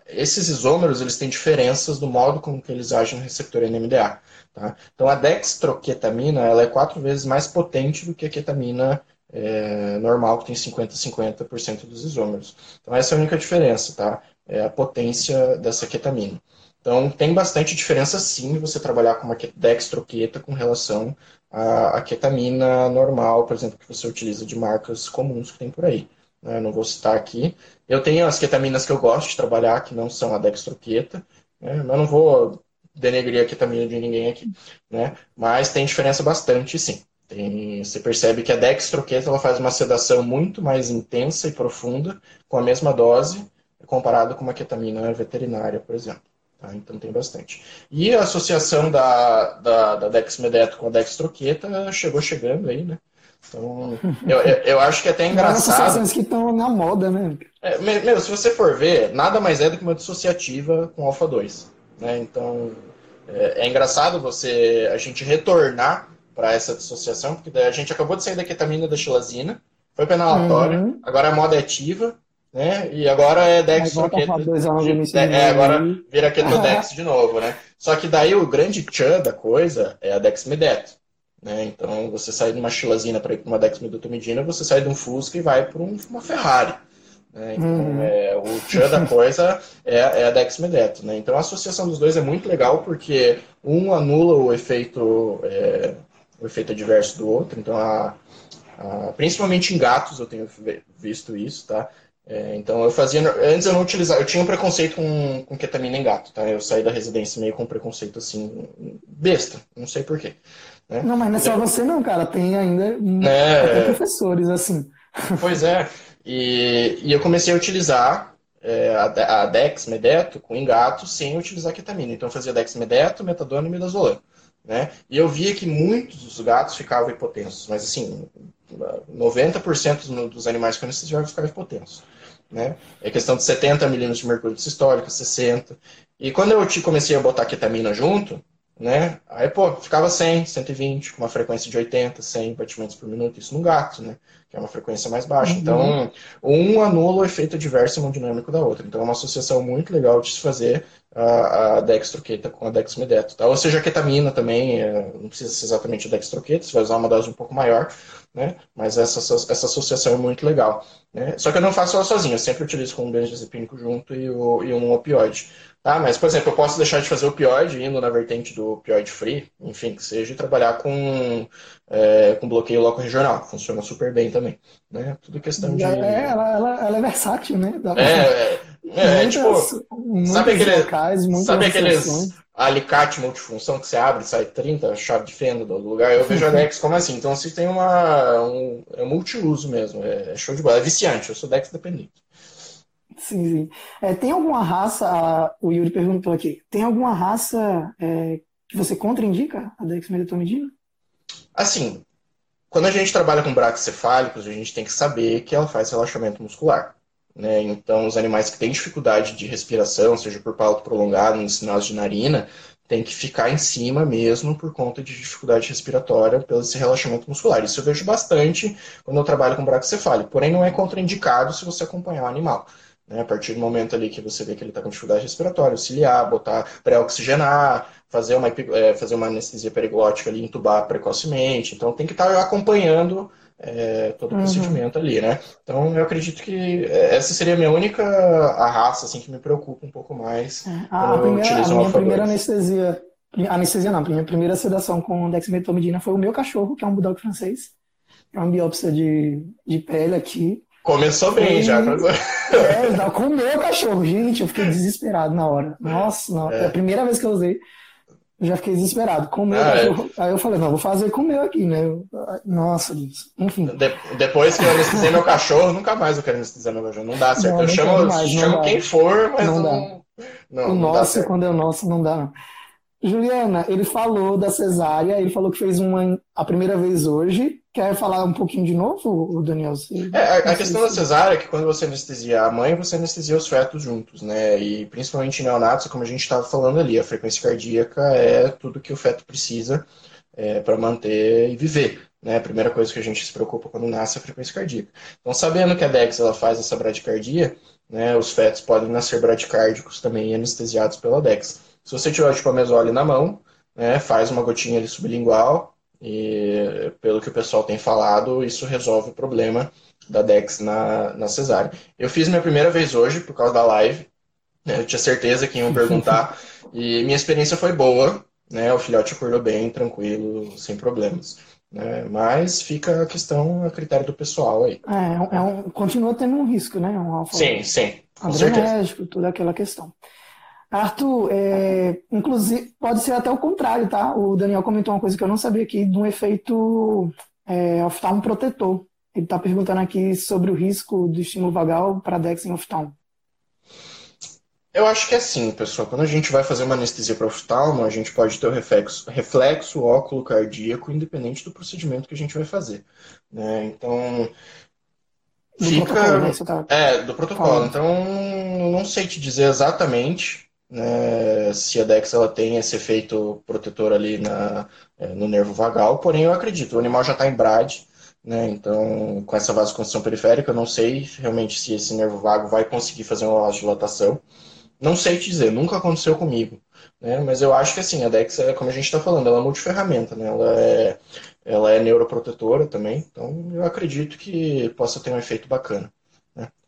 esses isômeros eles têm diferenças no modo como que eles agem no receptor NMDA. Tá? Então, a dextroquetamina ela é quatro vezes mais potente do que a ketamina é, normal, que tem 50-50% dos isômeros. Então, essa é a única diferença, tá? É a potência dessa ketamina. Então, tem bastante diferença sim você trabalhar com uma dextroqueta com relação à, ketamina normal, por exemplo, que você utiliza de marcas comuns que tem por aí. Né? Não vou citar aqui. Eu tenho as ketaminas que eu gosto de trabalhar, que não são a dextroqueta, né? mas não vou denegrir a ketamina de ninguém aqui. Né? Mas tem diferença bastante sim. Tem, você percebe que a dextroqueta ela faz uma sedação muito mais intensa e profunda com a mesma dose comparado com uma ketamina veterinária, por exemplo. Tá? Então tem bastante. E a associação da, da, da dexmedeto com a dextroqueta chegou chegando aí, né? Então, eu, eu acho que é até engraçado. associações que estão na moda, né? É, meu, se você for ver, nada mais é do que uma dissociativa com alfa-2. Né? Então, é, é, engraçado você a gente retornar para essa dissociação, porque a gente acabou de sair da ketamina da xilazina, foi penalatória, uhum. agora a moda é ativa, né? E agora é Dex de, é, é, agora vira Ketodex de novo, né? Só que daí o grande tchan da coisa é a Dexmedeto. Né? Então você sai de uma chilazina para ir para uma Dexmedetomidina, você sai de um Fusca e vai para um, uma Ferrari. Né? Então uhum. é, o tchan da coisa é, é a Dexmedeto. Né? Então a associação dos dois é muito legal porque um anula o efeito, é, o efeito adverso do outro. Então a, a, principalmente em gatos eu tenho visto isso, tá? É, então eu fazia. Antes eu não utilizava. Eu tinha um preconceito com, com ketamina em gato, tá? Eu saí da residência meio com preconceito assim, besta, não sei porquê. Né? Não, mas não é só você não, cara. Tem ainda é... professores assim. Pois é. E, e eu comecei a utilizar é, a, a Dex Medeto com engato sem utilizar ketamina. Então eu fazia Dex Medeto, metadona e midazolam. Né? E eu via que muitos dos gatos ficavam hipotensos, mas assim, 90% dos animais que eu anestesiava ficavam hipotensos. Né? É questão de 70 milímetros de mercúrio sistólico, 60. E quando eu comecei a botar ketamina junto, né? Aí, pô, ficava 100, 120, com uma frequência de 80, 100 batimentos por minuto, isso no gato, né? Que é uma frequência mais baixa. Uhum. Então, um anula o efeito adverso hemodinâmico da outra. Então, é uma associação muito legal de se fazer a, a dextroqueta com a dexmedeto, tá? Ou seja, a ketamina também, é, não precisa ser exatamente a dextroqueta, você vai usar uma dose um pouco maior, né? Mas essa, essa associação é muito legal. Né? Só que eu não faço ela sozinho, eu sempre utilizo com um benzodiazepínico junto e, o, e um opioide. Tá? Mas, por exemplo, eu posso deixar de fazer opioide indo na vertente do opioide free, enfim, que seja, e trabalhar com, é, com bloqueio loco regional, funciona super bem também. Né? Tudo questão de. É, ela, ela, ela é versátil, né? É, é, é, muitas, tipo, sabe, aquele, locais, sabe aqueles alicate multifunção que você abre e sai 30 chave de fenda do lugar? Eu vejo a Dex como assim. Então, você tem uma, um, é multiuso mesmo, é, é show de bola, é viciante, eu sou Dex dependente. Sim, sim. É, tem alguma raça, o Yuri perguntou aqui, tem alguma raça é, que você contraindica a dexmedetomidina? Assim, quando a gente trabalha com braquicefálicos, a gente tem que saber que ela faz relaxamento muscular. Né? Então, os animais que têm dificuldade de respiração, seja por palato prolongado, no sinal de narina, tem que ficar em cima mesmo por conta de dificuldade respiratória pelo esse relaxamento muscular. Isso eu vejo bastante quando eu trabalho com braquicefálico, porém não é contraindicado se você acompanhar o animal. Né? A partir do momento ali que você vê que ele está com dificuldade respiratória, auxiliar, botar pré-oxigenar, fazer uma, é, fazer uma anestesia periglótica ali, intubar precocemente. Então tem que estar tá acompanhando é, todo o uhum. procedimento ali, né? Então eu acredito que é, essa seria a minha única a raça assim que me preocupa um pouco mais. É. A, a, primeira, a minha primeira anestesia, anestesia não, a minha primeira sedação com dexmetomidina foi o meu cachorro, que é um bulldog francês. É uma biópsia de, de pele aqui. Começou bem já. É, não, comeu o cachorro. Gente, eu fiquei desesperado na hora. Nossa, não. É. a primeira vez que eu usei. Eu já fiquei desesperado. Comeu ah, é. Aí eu falei, não, vou fazer com o meu aqui, né? Nossa, Deus. Enfim. De, depois que eu anestesiei meu cachorro, nunca mais eu quero anestesiar meu cachorro. Não dá certo. Não, eu chamo, mais, chamo quem for, mas não. não, não o nosso, quando é o nosso, não dá, não. Juliana, ele falou da cesárea, ele falou que fez uma a primeira vez hoje. Quer falar um pouquinho de novo, Daniel? É, a, a questão da cesárea é que quando você anestesia a mãe, você anestesia os fetos juntos, né? E principalmente neonatos, como a gente estava falando ali, a frequência cardíaca é tudo que o feto precisa é, para manter e viver. Né? A primeira coisa que a gente se preocupa quando nasce é a frequência cardíaca. Então, sabendo que a DEX ela faz essa bradicardia, né, os fetos podem nascer bradicárdicos também anestesiados pela DEX. Se você tiver o tipamezole na mão, né, faz uma gotinha ali sublingual e, pelo que o pessoal tem falado, isso resolve o problema da DEX na, na cesárea. Eu fiz minha primeira vez hoje por causa da live. Né, eu tinha certeza que iam perguntar. e minha experiência foi boa. Né, o filhote acordou bem, tranquilo, sem problemas. Né, mas fica a questão a critério do pessoal aí. É, é um, continua tendo um risco, né? Um sim, sim. Adrenérgico, toda aquela questão. Arthur, é, inclusive, pode ser até o contrário, tá? O Daniel comentou uma coisa que eu não sabia aqui, de um efeito é, oftalmo protetor. Ele está perguntando aqui sobre o risco do estímulo vagal para Dex em oftalmo. Eu acho que é assim, pessoal. Quando a gente vai fazer uma anestesia para oftalmo, a gente pode ter o reflexo, reflexo óculo cardíaco, independente do procedimento que a gente vai fazer. Né? Então, Do fica. protocolo, né? Tá É, do protocolo. falando. Então, não sei te dizer exatamente né, se a Dex ela tem esse efeito protetor ali na, é, no nervo vagal, porém eu acredito, o animal já está em BRAD, né, então com essa vasoconstrição periférica, eu não sei realmente se esse nervo vago vai conseguir fazer uma vasodilatação. Não sei te dizer, nunca aconteceu comigo, né, mas eu acho que assim, a Dex, é, como a gente está falando, ela é multiferramenta, né, ela é, ela é neuroprotetora também, então eu acredito que possa ter um efeito bacana.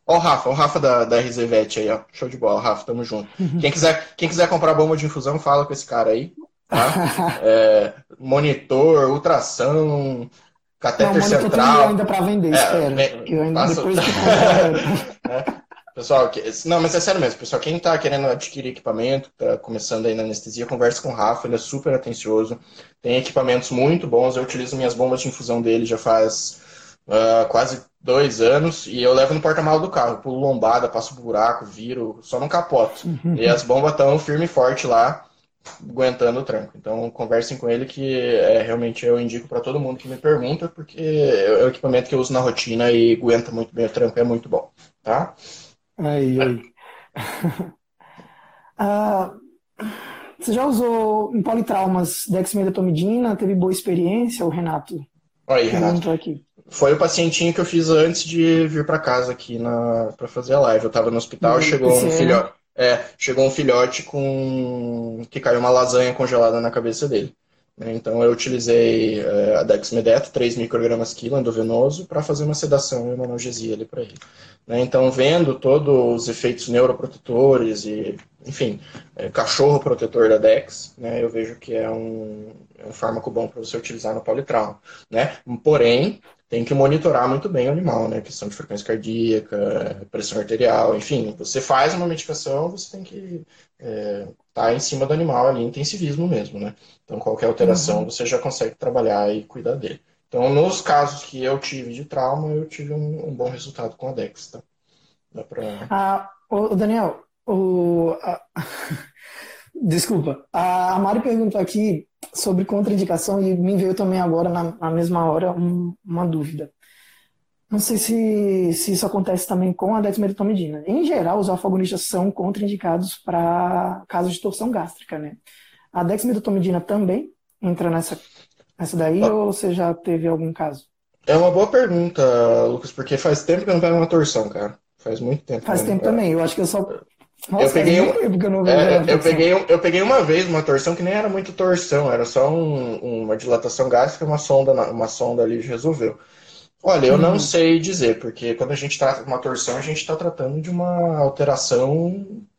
Ó o Rafa, o Rafa da, da RZVET aí, ó. Show de bola, Rafa, tamo junto. Quem quiser, quem quiser comprar bomba de infusão, fala com esse cara aí. Tá? É, monitor, ultrassom, Não, catéter tem central. ainda para vender, É, espero. me- eu ainda, passa- depois que comprar, Pessoal, que- não, mas é sério mesmo, pessoal, quem tá querendo adquirir equipamento, tá começando aí na anestesia, conversa com o Rafa, ele é super atencioso, tem equipamentos muito bons, eu utilizo minhas bombas de infusão dele já faz ah, quase dois anos, e eu levo no porta-malas do carro, pulo lombada, passo buraco, viro, só não capoto. E as bombas estão firme e forte lá, aguentando o tranco. Então, conversem com ele que é, realmente eu indico para todo mundo que me pergunta, porque é o equipamento que eu uso na rotina e aguenta muito bem o tranco, é muito bom, tá? Aí, aí. Ah, você já usou em politraumas dexmedetomidina? Teve boa experiência, o Renato? Aí, Renato. Aqui. Foi o pacientinho que eu fiz antes de vir para casa aqui na para fazer a live. Eu tava no hospital, Hum, chegou um filhote, é, chegou um filhote com que caiu uma lasanha congelada na cabeça dele. né? Então eu utilizei é, a dexmedeto, 3 microgramas quilo endovenoso, para fazer uma sedação e uma analgesia ali para ele. né? Então vendo todos os efeitos neuroprotetores e, enfim, é, cachorro protetor da Dex, né? Eu vejo que é um, é um fármaco bom para você utilizar no politrauma, né? Porém tem que monitorar muito bem o animal, né? Questão de frequência cardíaca, pressão arterial, enfim. Você faz uma medicação, você tem que estar em cima do animal ali, intensivismo mesmo, né? Então, qualquer alteração, você já consegue trabalhar e cuidar dele. Então, nos casos que eu tive de trauma, eu tive um, um bom resultado com a Dex, tá? Dá pra... Ah, ô, Daniel, o, desculpa. A Mari perguntou aqui sobre contraindicação e me veio também agora, na, na mesma hora, um- uma dúvida. Não sei se, se isso acontece também com a dexmedetomidina. Em geral, os alfa-agonistas são contraindicados para casos de torção gástrica, né? A dexmedetomidina também entra nessa, nessa daí ou você já teve algum caso? É uma boa pergunta, Lucas, porque faz tempo que eu não pego uma torção, cara. Faz muito tempo. Faz tempo também. Eu acho que eu só. Nossa, faz peguei muito um- eu É, eu peguei, eu peguei uma vez uma torção que nem era muito torção, era só um- uma dilatação gástrica, uma sonda, uma sonda ali resolveu. Olha, eu não Uhum. sei dizer, porque quando a gente trata de uma torção, a gente está tratando de uma alteração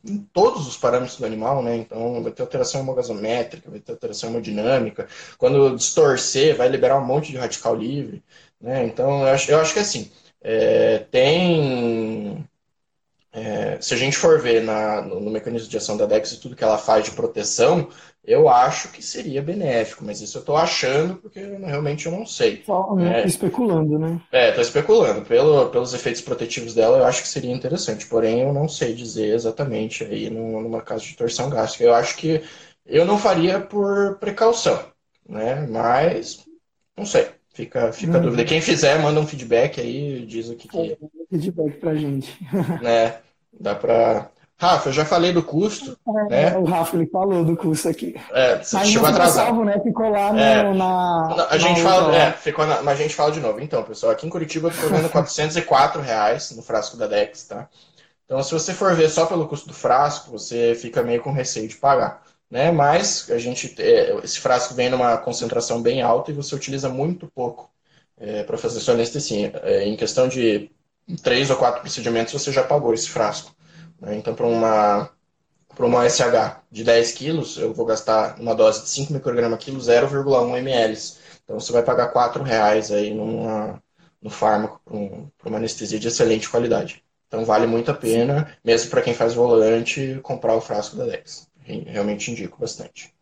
em todos os parâmetros do animal, né? Então, vai ter alteração hemogasométrica, vai ter alteração hemodinâmica. Quando distorcer, vai liberar um monte de radical livre, né? Então, eu acho, eu acho que assim, é, tem é, se a gente for ver na- no, no mecanismo de ação da DEX e tudo que ela faz de proteção, eu acho que seria benéfico, mas isso eu estou achando porque realmente eu não sei. Só É. especulando, né? É, tô especulando. Pelo, pelos efeitos protetivos dela, eu acho que seria interessante. Porém, eu não sei dizer exatamente aí num- numa caso de torção gástrica. Eu acho que eu não faria por precaução, né? Mas não sei. Fica, fica a Uhum. dúvida. Quem fizer, manda um feedback aí, diz o que, que Feedback pra gente. né? Dá pra. Rafa, eu já falei do custo, né? O Rafa ele falou do curso aqui. É, você Mas chegou ficou atrasado. salvo, né? Ficou lá no, É. na, na A gente outra fala, é, ficou na- mas a gente fala de novo. Então, pessoal, aqui em Curitiba eu tô pagando 404 reais no frasco da Dex, tá? Então, se você for ver só pelo custo do frasco, você fica meio com receio de pagar, né? Mas a gente, é, esse frasco vem numa concentração bem alta e você utiliza muito pouco para fazer sua anestesia. É, em questão de três ou quatro procedimentos, você já pagou esse frasco. né? Então, para uma para uma SH de 10 quilos, eu vou gastar uma dose de 5 microgramas quilo, 0,1 ml. Então você vai pagar 4 reais aí numa, no fármaco para um, uma anestesia de excelente qualidade. Então vale muito a pena, mesmo para quem faz volante, comprar o frasco da Dex. Re- Realmente indico bastante.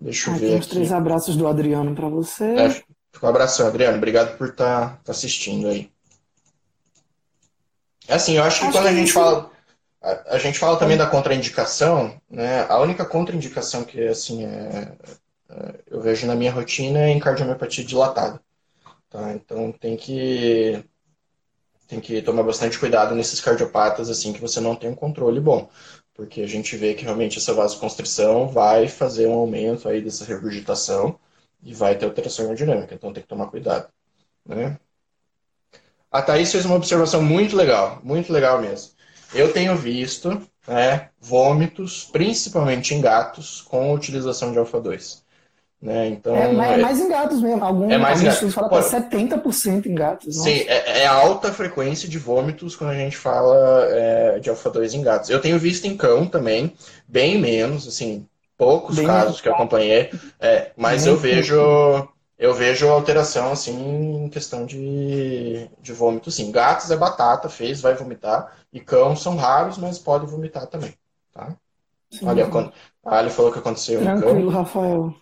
Deixa eu Aqui ver aqui. três abraços do Adriano pra você. É, um abração, Adriano. Obrigado por estar assistindo aí. Assim, eu acho que Acho quando a que gente isso- fala. A, a gente fala também da contraindicação, né? A única contraindicação que, assim, é, é, eu vejo na minha rotina é em cardiomiopatia dilatada, tá? Então tem que tem que tomar bastante cuidado nesses cardiopatas, assim, que você não tem um controle bom, porque a gente vê que realmente essa vasoconstrição vai fazer um aumento aí dessa regurgitação e vai ter alteração hemodinâmica, então tem que tomar cuidado, né? A Thaís fez uma observação muito legal, muito legal mesmo. Eu tenho visto né, vômitos, principalmente em gatos, com utilização de alfa-2. Né? Então, É, mas é mais em gatos mesmo. Algum, É mais alguns estudos falam até 70% em gatos. Nossa. Sim, é, é alta frequência de vômitos quando a gente fala é, de alfa-2 em gatos. Eu tenho visto em cão também, bem menos, assim, poucos Bem casos que eu acompanhei, é, mas eu vejo eu vejo alteração assim em questão de, de vômito, sim. Gatos é batata, fez, vai vomitar, e cão são raros, mas pode vomitar também, tá? Sim, Olha, a Ali falou que aconteceu no cão. Tranquilo, Rafael.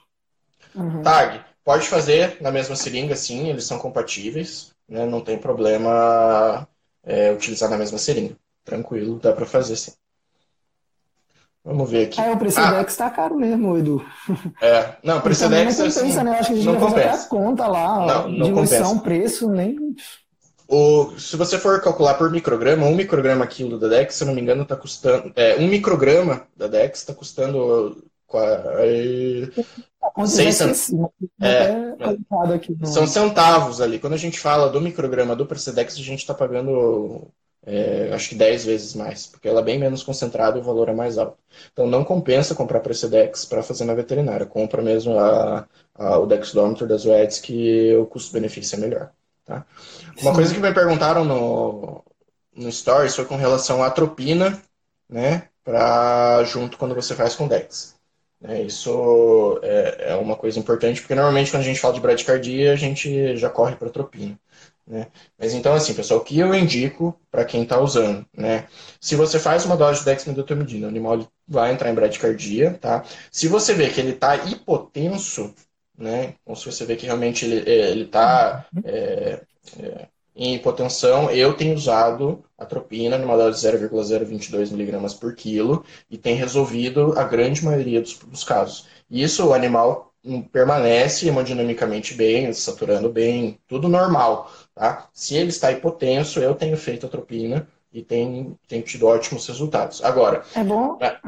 Uhum. Tag, pode fazer na mesma seringa, sim, eles são compatíveis, né? Não tem problema é, utilizar na mesma seringa. Tranquilo, dá pra fazer sim. Vamos ver aqui. É, o Precidex tá caro mesmo, Edu. É, não, também Precedex não é compensa, assim, né? Eu acho que a gente não vai fazer até compensa. a conta lá, Não, não diluição, compensa. preço, nem... O, se você for calcular por micrograma, um micrograma quilo da Dex, se eu não me engano, está custando. É, um micrograma da Dex está custando. Seis já cent- esqueci, mas É, no- São centavos ali. Quando a gente fala do micrograma do Precedex, a gente está pagando é, acho que 10 vezes mais, porque ela é bem menos concentrada e o valor é mais alto. Então não compensa comprar Precedex para fazer na veterinária. Compra mesmo a, a- o Dexdometer das UEDs, que o custo-benefício é melhor. Tá? Uma coisa que me perguntaram no, no Stories foi com relação à atropina, né, pra, junto quando você faz com Dex. Né? Isso é, é uma coisa importante, porque normalmente quando a gente fala de bradicardia, a gente já corre para atropina. Né? Mas então, assim, pessoal, o que eu indico para quem está usando, né? Se você faz uma dose de dexmedetomidina, o animal vai entrar em bradicardia, tá? Se você vê que ele está hipotenso, né? Ou se você vê que realmente ele ele está em hipotensão, eu tenho usado atropina numa dose de 0,022 miligramas por quilo e tem resolvido a grande maioria dos, dos casos. E isso o animal hum, permanece hemodinamicamente bem, saturando bem, tudo normal, tá? Se ele está hipotenso, eu tenho feito atropina e tenho, tenho tido ótimos resultados. Agora, É bom? É.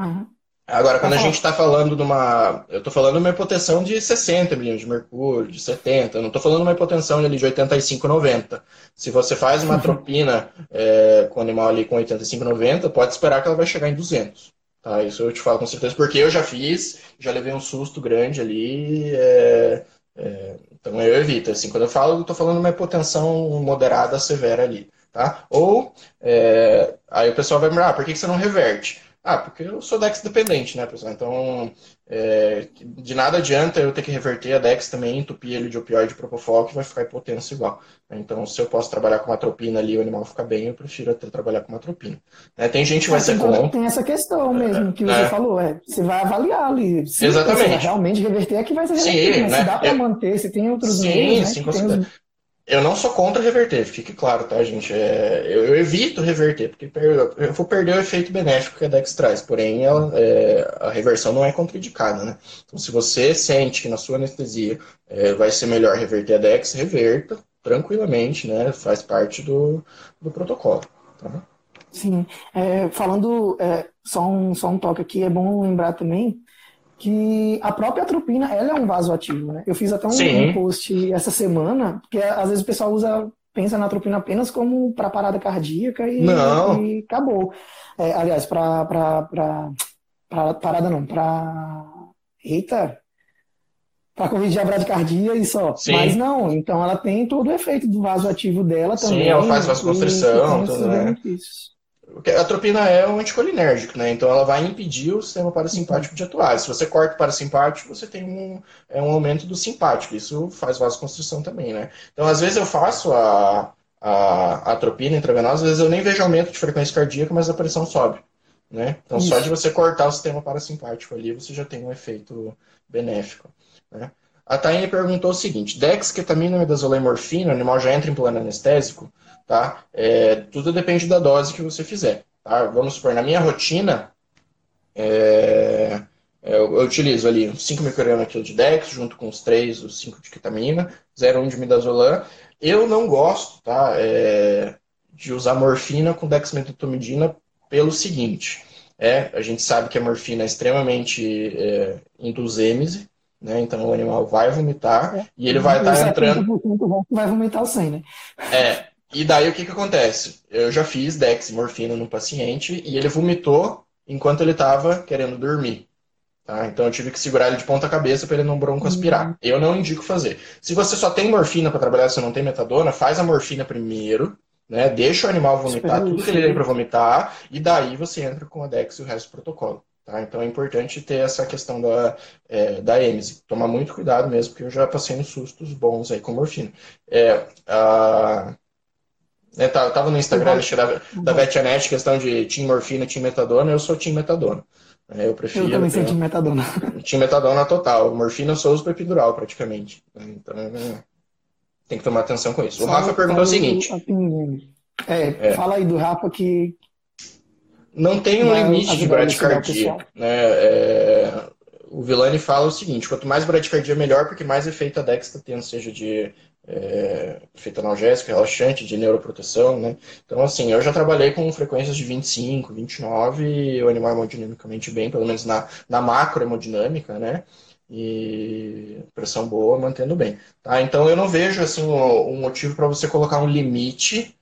Agora, quando a Pode gente está falando de uma. Eu estou falando de uma hipotensão de 60 milhões de mercúrio, de 70. Eu não estou falando de uma hipotensão ali de 85, 90. Se você faz uma atropina é, com o animal ali com 85, 90, pode esperar que ela vai chegar em 200. Tá? Isso eu te falo com certeza, porque eu já fiz, já levei um susto grande ali. é, é, então eu evito. Assim, quando eu falo, eu estou falando de uma hipotensão moderada, severa ali. Tá? Ou é, aí o pessoal vai me ah, por que que você não reverte? Ah, porque eu sou Dex dependente, né, pessoal? Então, é, de nada adianta eu ter que reverter a Dex também, entupir ele de opioide propofol, que vai ficar hipotenso igual. Então, se eu posso trabalhar com uma atropina ali o animal ficar bem, eu prefiro até trabalhar com uma atropina. Né, Tem gente que vai ser contra. Tem essa questão mesmo que você É. falou, é, você vai avaliar ali. Se Exatamente. realmente reverter é que vai ser Sim, revertido, mas né? se dá para manter, se tem outros Sim, meios, né, sim, tem os-. Eu não sou contra reverter, fique claro, tá, gente? É, eu, eu evito reverter, porque per- eu vou perder o efeito benéfico que a Dex traz. Porém, ela, é, a reversão não é contraindicada, né? Então, se você sente que na sua anestesia é, vai ser melhor reverter a Dex, reverta tranquilamente, né? Faz parte do, do protocolo. Tá? Sim, É, falando é, só um, só um toque aqui, é bom lembrar também que a própria atropina, ela é um vasoativo, né? Eu fiz até um, Sim. post essa semana, porque às vezes o pessoal usa, pensa na atropina apenas como para parada cardíaca e, e acabou. É, aliás, para parada não, para eita, para corrigir a bradicardia e só. Sim. Mas não, então ela tem todo o efeito do vasoativo dela Sim, também. ela faz vasoconstrição, tudo, né? benefícios. A atropina é um anticolinérgico, né? Então ela vai impedir o sistema parasimpático de atuar. Se você corta o parasimpático, você tem um, é um aumento do simpático. Isso faz vasoconstrição também, né? Então, às vezes eu faço a, a, a atropina intravenosa, às vezes eu nem vejo aumento de frequência cardíaca, mas a pressão sobe, né? Então, só Isso. de você cortar o sistema parasimpático ali, você já tem um efeito benéfico, né? A Taine perguntou o seguinte: Dex, ketamina, e morfina, o animal já entra em plano anestésico? Tá? É, tudo depende da dose que você fizer. Tá? Vamos supor, na minha rotina, é, eu, eu, utilizo ali 5 microgramas de Dex, junto com os 3, os 5 de ketamina, 0,1 de midazolam. Eu não gosto tá, é, de usar morfina com dexmedetomidina pelo seguinte. É, a gente sabe que a morfina é extremamente é, induzêmise, né? Então o animal vai vomitar é. e ele vai estar tá entrando. Vai vomitar sem, né? É. E daí o que, que acontece? Eu já fiz Dex morfina no paciente e ele vomitou enquanto ele estava querendo dormir. Tá? Então eu tive que segurar ele de ponta cabeça para ele não broncoaspirar. Uhum. Eu não indico fazer. Se você só tem morfina para trabalhar, se não tem metadona, faz a morfina primeiro, né? Deixa o animal vomitar tudo que ele tem para vomitar e daí você entra com a Dex e o resto do protocolo. Tá? Então é importante ter essa questão da, é, da EMS. Tomar muito cuidado mesmo, porque eu já passei nos sustos bons aí com morfina. É, a... É, tá, eu tava no Instagram da, da VetAnet, questão de Team Morfina, Team Metadona, eu sou Team Metadona. É, eu prefiro. Eu também sou Team Metadona. Team Metadona total. Morfina eu sou uso epidural, praticamente. Então, é, tem que tomar atenção com isso. O Rafa perguntou o seguinte. É, é, fala aí do Rafa que, não tem um limite de bradicardia. Né? É, o Villani fala o seguinte: quanto mais bradicardia, melhor, porque mais efeito a Dex está tendo, seja de é, efeito analgésico, relaxante, de neuroproteção. Né? Então, assim, eu já trabalhei com frequências de 25, 29, e o animal hemodinamicamente bem, pelo menos na, na macro hemodinâmica, né? E pressão boa, mantendo bem. Tá? Então, eu não vejo assim, um motivo para você colocar um limite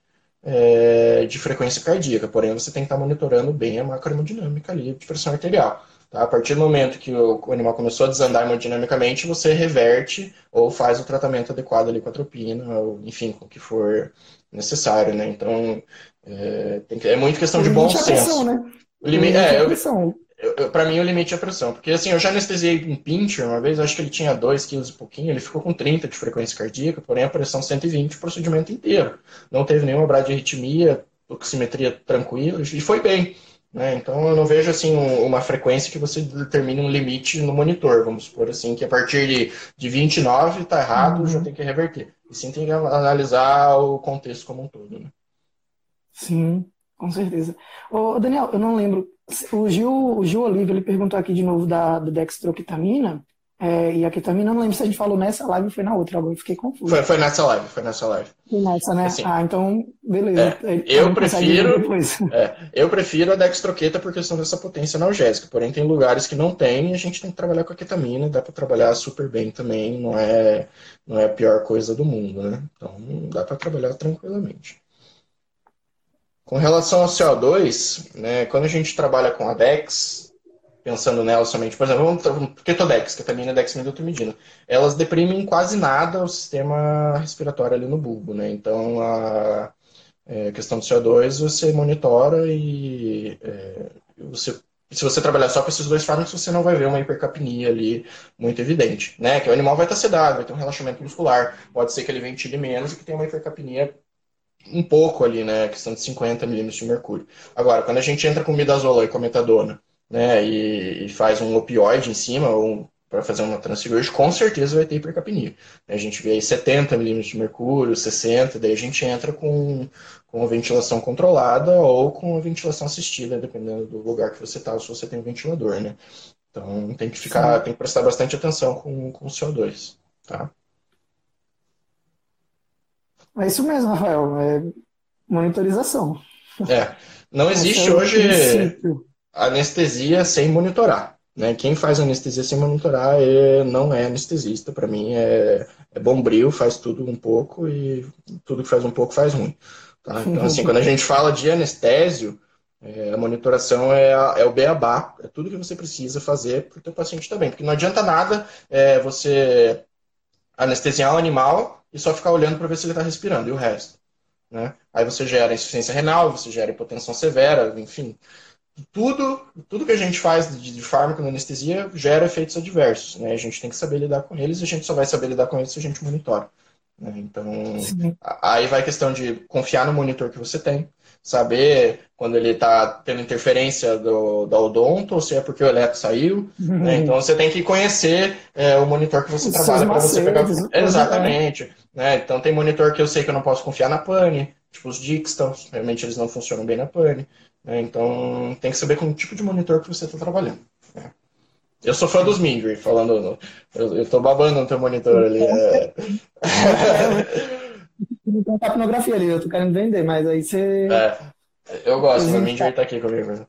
é, de frequência cardíaca, porém você tem que estar monitorando bem a macrohemodinâmica ali de pressão arterial. Tá? A partir do momento que o, animal começou a desandar hemodinamicamente, você reverte ou faz o tratamento adequado ali com a tropina, ou enfim, com o que for necessário, né? Então, é, que, é muito questão de bom senso. Pressão, né? O limite, é, eu, para mim, o limite é a pressão. Porque assim, eu já anestesiei um pincher uma vez, acho que ele tinha 2 kg e pouquinho, ele ficou com 30 de frequência cardíaca, porém a pressão 120 o procedimento inteiro. Não teve nenhuma bradiarritmia, oximetria tranquila, e foi bem. Né? Então eu não vejo assim uma frequência que você determine um limite no monitor. Vamos supor assim, que a partir de, de 29 está errado, uhum. já tem que reverter. E sim tem que analisar o contexto como um todo. Né? Sim, com certeza. Ô, Daniel, eu não lembro o Gil, o Gil Oliva, ele perguntou aqui de novo da, da dextroquetamina. É, e a ketamina, não lembro se a gente falou nessa live ou foi na outra, agora eu fiquei confuso. Foi, foi nessa live, foi nessa live. Foi nessa, né? Assim, ah, então, beleza. É, eu prefiro. É, eu prefiro a dextroqueta por questão dessa potência analgésica. Porém, tem lugares que não tem e a gente tem que trabalhar com a ketamina, dá para trabalhar super bem também, não é, não é a pior coisa do mundo, né? Então dá para trabalhar tranquilamente. Com relação ao CO2, né, quando a gente trabalha com a DEX, pensando nela somente, por exemplo, vamos, Ketodex, ketamina, dexmedetomidina, elas deprimem quase nada o sistema respiratório ali no bulbo, né? Então, a é, questão do CO2 você monitora e é, você, se você trabalhar só com esses dois fármacos, você não vai ver uma hipercapnia ali muito evidente, né? Que o animal vai estar sedado, vai ter um relaxamento muscular, pode ser que ele ventile menos e que tenha uma hipercapnia um pouco ali, né? Questão de 50 milímetros de mercúrio. Agora, quando a gente entra com midazolam e com metadona, né? E, e faz um opioide em cima, ou para fazer uma transcirúrgica, com certeza vai ter hipercapnia. A gente vê aí 70 milímetros de mercúrio, 60, daí a gente entra com, com ventilação controlada ou com ventilação assistida, dependendo do lugar que você está, se você tem um ventilador, né? Então tem que ficar, Sim. tem que prestar bastante atenção com, com o CO2, tá? É isso mesmo, Rafael. É monitorização. É. Não existe é hoje princípio. anestesia sem monitorar. Né? Quem faz anestesia sem monitorar é, não é anestesista. Para mim é, é bombril, faz tudo um pouco e tudo que faz um pouco faz ruim. Tá? Então, assim, quando a gente fala de anestésio, é, a monitoração é, a, é, o beabá, é tudo que você precisa fazer para o teu paciente também. Porque não adianta nada é, você anestesiar o animal e só ficar olhando para ver se ele está respirando, e o resto. Né? Aí você gera insuficiência renal, você gera hipotensão severa, enfim. Tudo, tudo que a gente faz de, de fármaco na anestesia gera efeitos adversos. Né? A gente tem que saber lidar com eles e a gente só vai saber lidar com eles se a gente monitora. Né? Então, Sim. aí vai a questão de confiar no monitor que você tem. Saber quando ele está tendo interferência do, da odonto, ou se é porque o eletro saiu. Uhum. Né? Então você tem que conhecer é, o monitor que você Os trabalha para você pegar. Né? Exatamente. Né? Então tem monitor que eu sei que eu não posso confiar na pane, tipo os Dixton, realmente eles não funcionam bem na pane. Né? Então tem que saber com o tipo de monitor que você está trabalhando. Né? Eu sou fã dos Mindry, falando. Eu, eu tô babando no teu monitor ali. É... Não tem capnografia ali, eu tô querendo vender, mas aí você. É, eu gosto, o Mindry tá aqui comigo.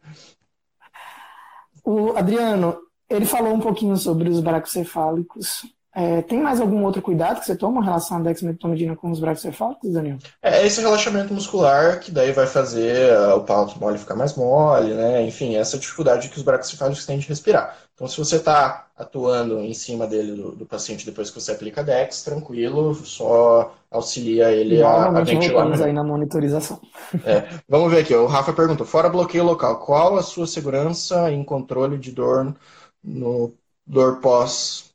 O Adriano, ele falou um pouquinho sobre os bracocefálicos. É, tem mais algum outro cuidado que você toma em relação à dexmedetomidina com os bracocefálicos, Daniel? É esse relaxamento muscular que daí vai fazer uh, o palato mole ficar mais mole, né? Enfim, essa dificuldade que os bracocefálicos têm de respirar. Então, se você está atuando em cima dele do, do, paciente depois que você aplica Dex, tranquilo, só auxilia ele a, a ventilar. Vamos aí na monitorização. É, vamos ver aqui. O Rafa perguntou: fora bloqueio local, qual a sua segurança em controle de dor no dor pós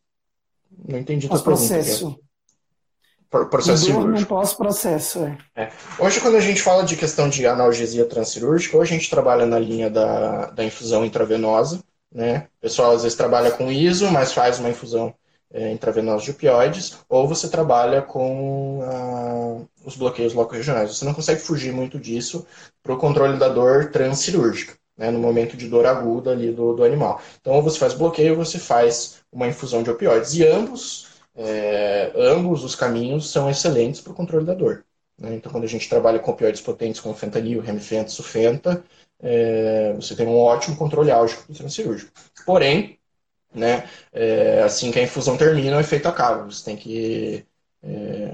não entendi tua processo. Processo cirúrgico. Não pós-processo, é. é. Hoje, quando a gente fala de questão de analgesia transcirúrgica, hoje a gente trabalha na linha da, da infusão intravenosa. Né? O pessoal às vezes trabalha com ISO, mas faz uma infusão é, intravenosa de opioides, ou você trabalha com ah, os bloqueios loco-regionais. Você não consegue fugir muito disso para o controle da dor transcirúrgica né, no momento de dor aguda ali do, do animal. Então, ou você faz bloqueio ou você faz uma infusão de opioides. E ambos, é, ambos os caminhos são excelentes para o controle da dor. Né? Então, quando a gente trabalha com opioides potentes como fentanil, remifenta, sufenta, é, você tem um ótimo controle álgico do transcirúrgico. Porém, né, é, assim que a infusão termina, o efeito acaba. Você tem que, é,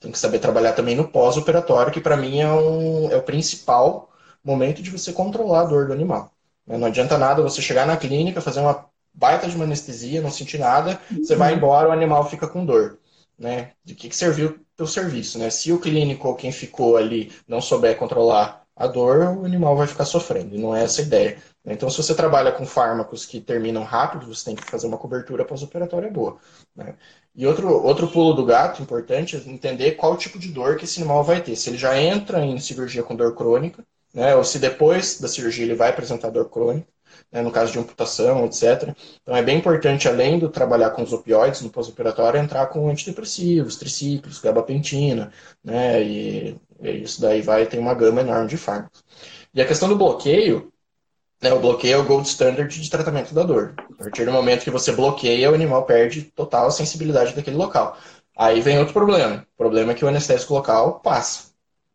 tem que saber trabalhar também no pós-operatório, que para mim é, um, é o principal momento de você controlar a dor do animal. Né? Não adianta nada você chegar na clínica, fazer uma baita de uma anestesia, não sentir nada, você vai uhum. embora, o animal fica com dor. Né? De que, que serviu o serviço? Né? Se o clínico ou quem ficou ali não souber controlar a dor, o animal vai ficar sofrendo. E não é essa a ideia. Então, se você trabalha com fármacos que terminam rápido, você tem que fazer uma cobertura pós-operatória boa. Né? E outro, outro pulo do gato importante é entender qual tipo de dor que esse animal vai ter. Se ele já entra em cirurgia com dor crônica, né? ou se depois da cirurgia ele vai apresentar dor crônica, né? no caso de amputação, etc. Então é bem importante, além do trabalhar com os opioides no pós-operatório, entrar com antidepressivos, triciclos, gabapentina, né? e isso daí vai ter uma gama enorme de fármacos. E a questão do bloqueio, né, o bloqueio é o gold standard de tratamento da dor. A partir do momento que você bloqueia, o animal perde total a sensibilidade daquele local. Aí vem outro problema. O problema é que o anestésico local passa.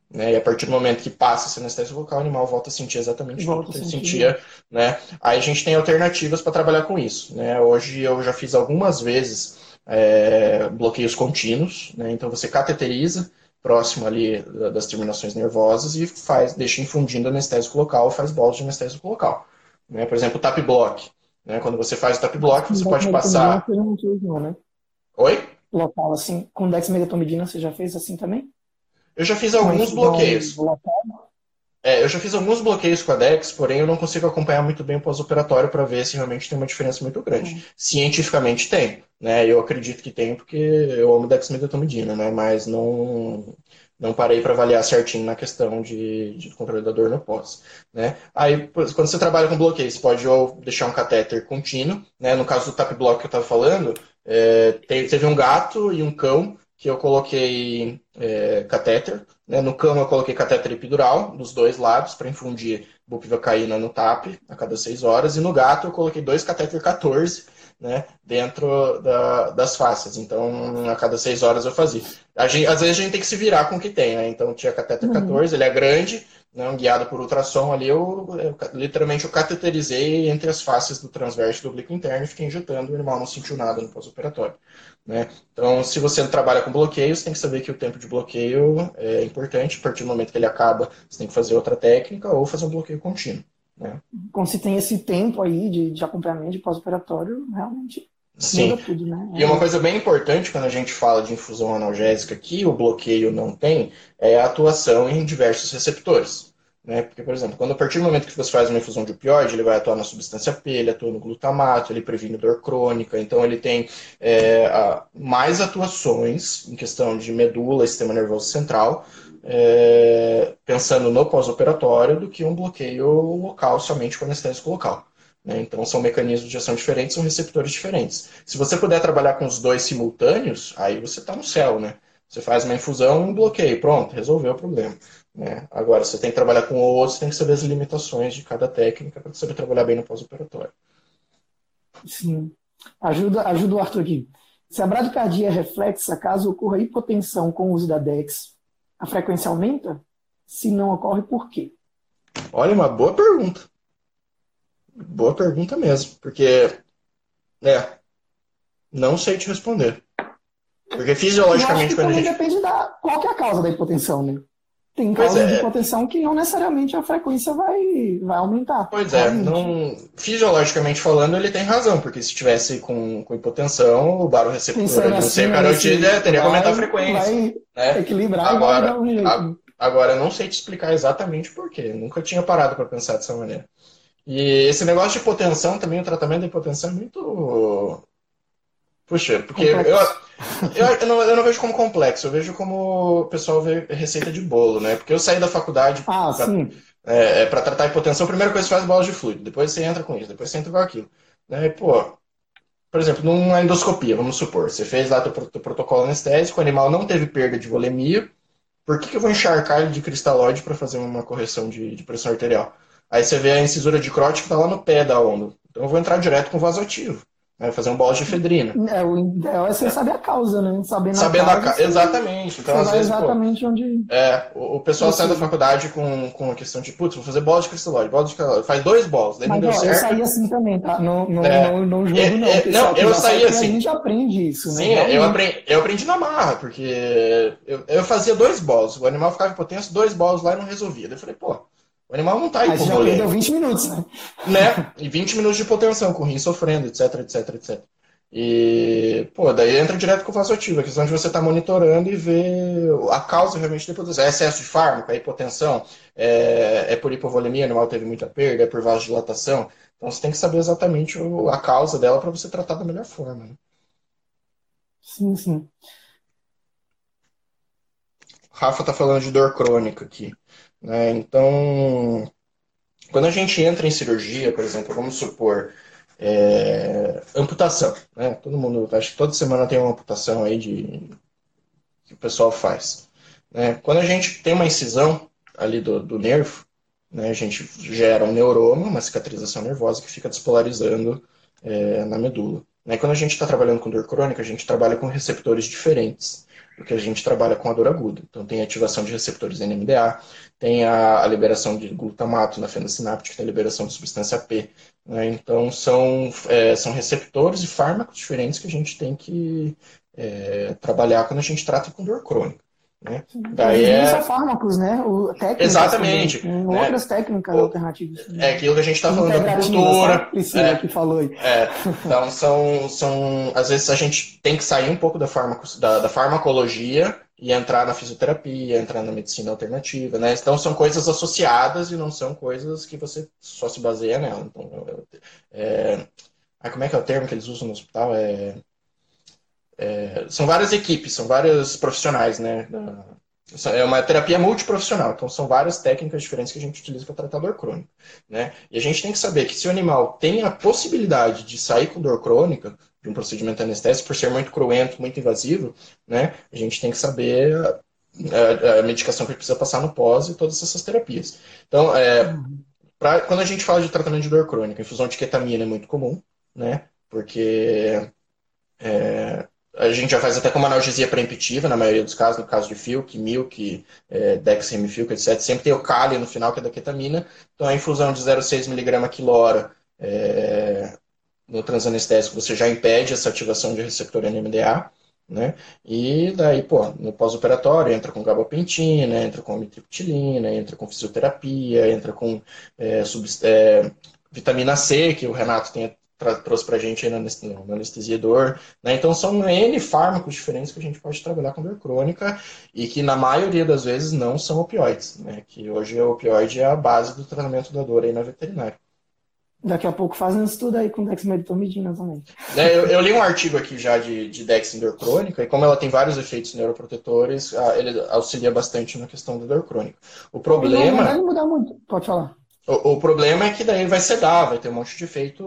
Né? E a partir do momento que passa esse anestésico local, o animal volta a sentir exatamente o que ele sentia. Né? Aí a gente tem alternativas para trabalhar com isso. Né? Hoje eu já fiz algumas vezes é, bloqueios contínuos. Né? Então você cateteriza próximo ali das terminações nervosas e faz, deixa infundindo anestésico local, faz bolas de anestésico local. Né? Por exemplo, o tap block. Né? Quando você faz o tap block, você pode passar. Né? Oi? Local, assim, com dexmedetomidina você já fez assim também? Eu já fiz alguns bloqueios. É, eu já fiz alguns bloqueios com a Dex, porém eu não consigo acompanhar muito bem o pós-operatório para ver se realmente tem uma diferença muito grande. Uhum. Cientificamente tem, né? Eu acredito que tem porque eu amo dexmedetomidina, né? Mas não não parei para avaliar certinho na questão de, de controle da dor no pós, né? Aí quando você trabalha com bloqueio, você pode ou deixar um catéter contínuo, né? No caso do tap block que eu estava falando, é, teve um gato e um cão que eu coloquei é, catéter. Né? No cama eu coloquei catéter epidural dos dois lados para infundir bupivacaína no TAP a cada seis horas. E no gato eu coloquei dois catéter 14 né, dentro da, das faces. Então, a cada seis horas eu fazia. Gente, às vezes a gente tem que se virar com o que tem, né? Então, tinha catéter uhum. 14, ele é grande, né, guiado por ultrassom ali, eu, eu, literalmente eu cateterizei entre as faces do transverso do oblíquo interno e fiquei injetando, o animal não sentiu nada no pós-operatório. Né? Então, se você trabalha com bloqueio, você tem que saber que o tempo de bloqueio é importante. A partir do momento que ele acaba, você tem que fazer outra técnica ou fazer um bloqueio contínuo. Né? Quando se tem esse tempo aí de, de acompanhamento de pós-operatório, realmente Sim. Tudo, né? E uma coisa bem importante quando a gente fala de infusão analgésica que o bloqueio não tem é a atuação em diversos receptores. Né? Porque, por exemplo, quando a partir do momento que você faz uma infusão de opioide, ele vai atuar na substância P, ele atua no glutamato, ele previne dor crônica, então ele tem é, mais atuações em questão de medula, sistema nervoso central, é, pensando no pós-operatório do que um bloqueio local somente com anestésico local. Né? Então, são mecanismos de ação diferentes, são receptores diferentes. Se você puder trabalhar com os dois simultâneos, aí você está no céu, né? Você faz uma infusão, um bloqueio, pronto, resolveu o problema. Né? Agora, você tem que trabalhar com o outro, você tem que saber as limitações de cada técnica para saber trabalhar bem no pós-operatório. Sim. Ajuda, ajuda o Arthur aqui. Se a bradicardia é reflexa, caso ocorra hipotensão com o uso da DEX, a frequência aumenta? Se não ocorre, por quê? Olha, uma boa pergunta. Boa pergunta mesmo, porque é, não sei te responder. Porque fisiologicamente quando a gente... depende da qual é a causa da hipotensão, né? Tem causas é. de hipotensão que não necessariamente a frequência vai, vai aumentar. Pois é, não, fisiologicamente falando, ele tem razão, porque se tivesse com, com hipotensão, o baroreceptor do assim, carotídeo é, teria que aumentar a frequência. Vai né? equilibrar agora, um. A, agora, eu não sei te explicar exatamente por quê. Nunca tinha parado para pensar dessa maneira. E esse negócio de hipotensão também, o tratamento da hipotensão é muito. Puxa, porque eu, eu, eu, não, eu não vejo como complexo, eu vejo como o pessoal vê receita de bolo, né? Porque eu saí da faculdade ah, pra, é, é para tratar hipotensão, a primeira coisa que você faz bola de fluido, depois você entra com isso, depois você entra com aquilo. Né? E, pô, por exemplo, numa endoscopia, vamos supor, você fez lá o protocolo anestésico, o animal não teve perda de volemia, por que, que eu vou encharcar ele de cristalóide para fazer uma correção de, de pressão arterial? Aí você vê a incisura de Crott que está lá no pé da onda. Então eu vou entrar direto com vasoativo. Né? Fazer um bolo de efedrina. É, o ideal é você saber a causa, né? Sabendo, Sabendo a causa. Exatamente. Então, às vezes, exatamente pô, onde. É, o, o pessoal sai da faculdade com, com a questão de, putz, vou fazer bola de cristalóide, bola de cristalóide. Faz dois bolos, daí Mas, não deu ó, certo. Eu saí assim também, tá? Não, não, é, não, não jogo, é, não. É, não, eu saí assim. A gente aprende isso, Sim, né? eu aprendi, eu aprendi na marra, porque eu, eu fazia dois bolos. O animal ficava hipotenso, dois bolos lá e não resolvia. Daí eu falei, pô o animal não está Mas já perdeu 20 minutos, né? né? E 20 minutos de hipotensão, com o rim sofrendo, etc, etc, etc. E, pô, daí entra direto com o vasoativo, a questão de você estar tá monitorando e ver a causa realmente da hipotensão. É excesso de fármaco, é hipotensão, é, é por hipovolemia, o animal teve muita perda, é por vasodilatação. Então você tem que saber exatamente a causa dela para você tratar da melhor forma. Né? Sim, sim. Rafa tá falando de dor crônica aqui. Né? Então, quando a gente entra em cirurgia, por exemplo, vamos supor, é, amputação. Né? Todo mundo, acho que toda semana tem uma amputação aí de que o pessoal faz. Né? Quando a gente tem uma incisão ali do, do nervo, né, a gente gera um neuroma, uma cicatrização nervosa que fica despolarizando é, na medula. Né? Quando a gente está trabalhando com dor crônica, a gente trabalha com receptores diferentes porque a gente trabalha com a dor aguda. Então tem ativação de receptores NMDA, tem a, a liberação de glutamato na fenda sináptica, tem a liberação de substância P. Né? Então são, é, são receptores e fármacos diferentes que a gente tem que é, trabalhar quando a gente trata com dor crônica. Né? Daí é... fármacos, né? O, Exatamente. Também, né? Outras técnicas o, alternativas. É aquilo que a gente está falando da cultura. Priscila é, que falou aí. É, então, são, são. Às vezes a gente tem que sair um pouco da, farmaco, da, da farmacologia e entrar na fisioterapia, entrar na medicina alternativa, né? Então são coisas associadas e não são coisas que você só se baseia nela. Então, é, é, como é que é o termo que eles usam no hospital? É é, são várias equipes, são vários profissionais, né? É uma terapia multiprofissional, então são várias técnicas diferentes que a gente utiliza para tratar dor crônica. Né? E a gente tem que saber que se o animal tem a possibilidade de sair com dor crônica de um procedimento anestésico, por ser muito cruento, muito invasivo, né? a gente tem que saber a, a, medicação que precisa passar no pós e todas essas terapias. Então, é, pra, quando a gente fala de tratamento de dor crônica, infusão de ketamina é muito comum, né? porque é, a gente já faz até como analgesia preemptiva, na maioria dos casos, no caso de Filk, Milk, é, Dexamifilk, etc. Sempre tem o Kali no final, que é da ketamina. Então, a infusão de 0,6 mg quilora é, no transanestésico, você já impede essa ativação de receptor NMDA. Né? E daí, pô, no pós-operatório entra com gabapentina, entra com amitriptilina, entra com fisioterapia, entra com é, é, vitamina C, que o Renato tem trouxe para a gente aí no anestesia dor. Né? Então, são N fármacos diferentes que a gente pode trabalhar com dor crônica e que, na maioria das vezes, não são opioides. Né? Que hoje o opioide é a base do tratamento da dor aí na veterinária. Daqui a pouco fazem um estudo aí com dexmedetomidina também. É, eu, eu, li um artigo aqui já de, de Dex em dor crônica, e como ela tem vários efeitos neuroprotetores, ele auxilia bastante na questão da dor crônica. O problema... Não, não mudar muito, pode falar. O, o, problema é que daí vai sedar, vai ter um monte de efeito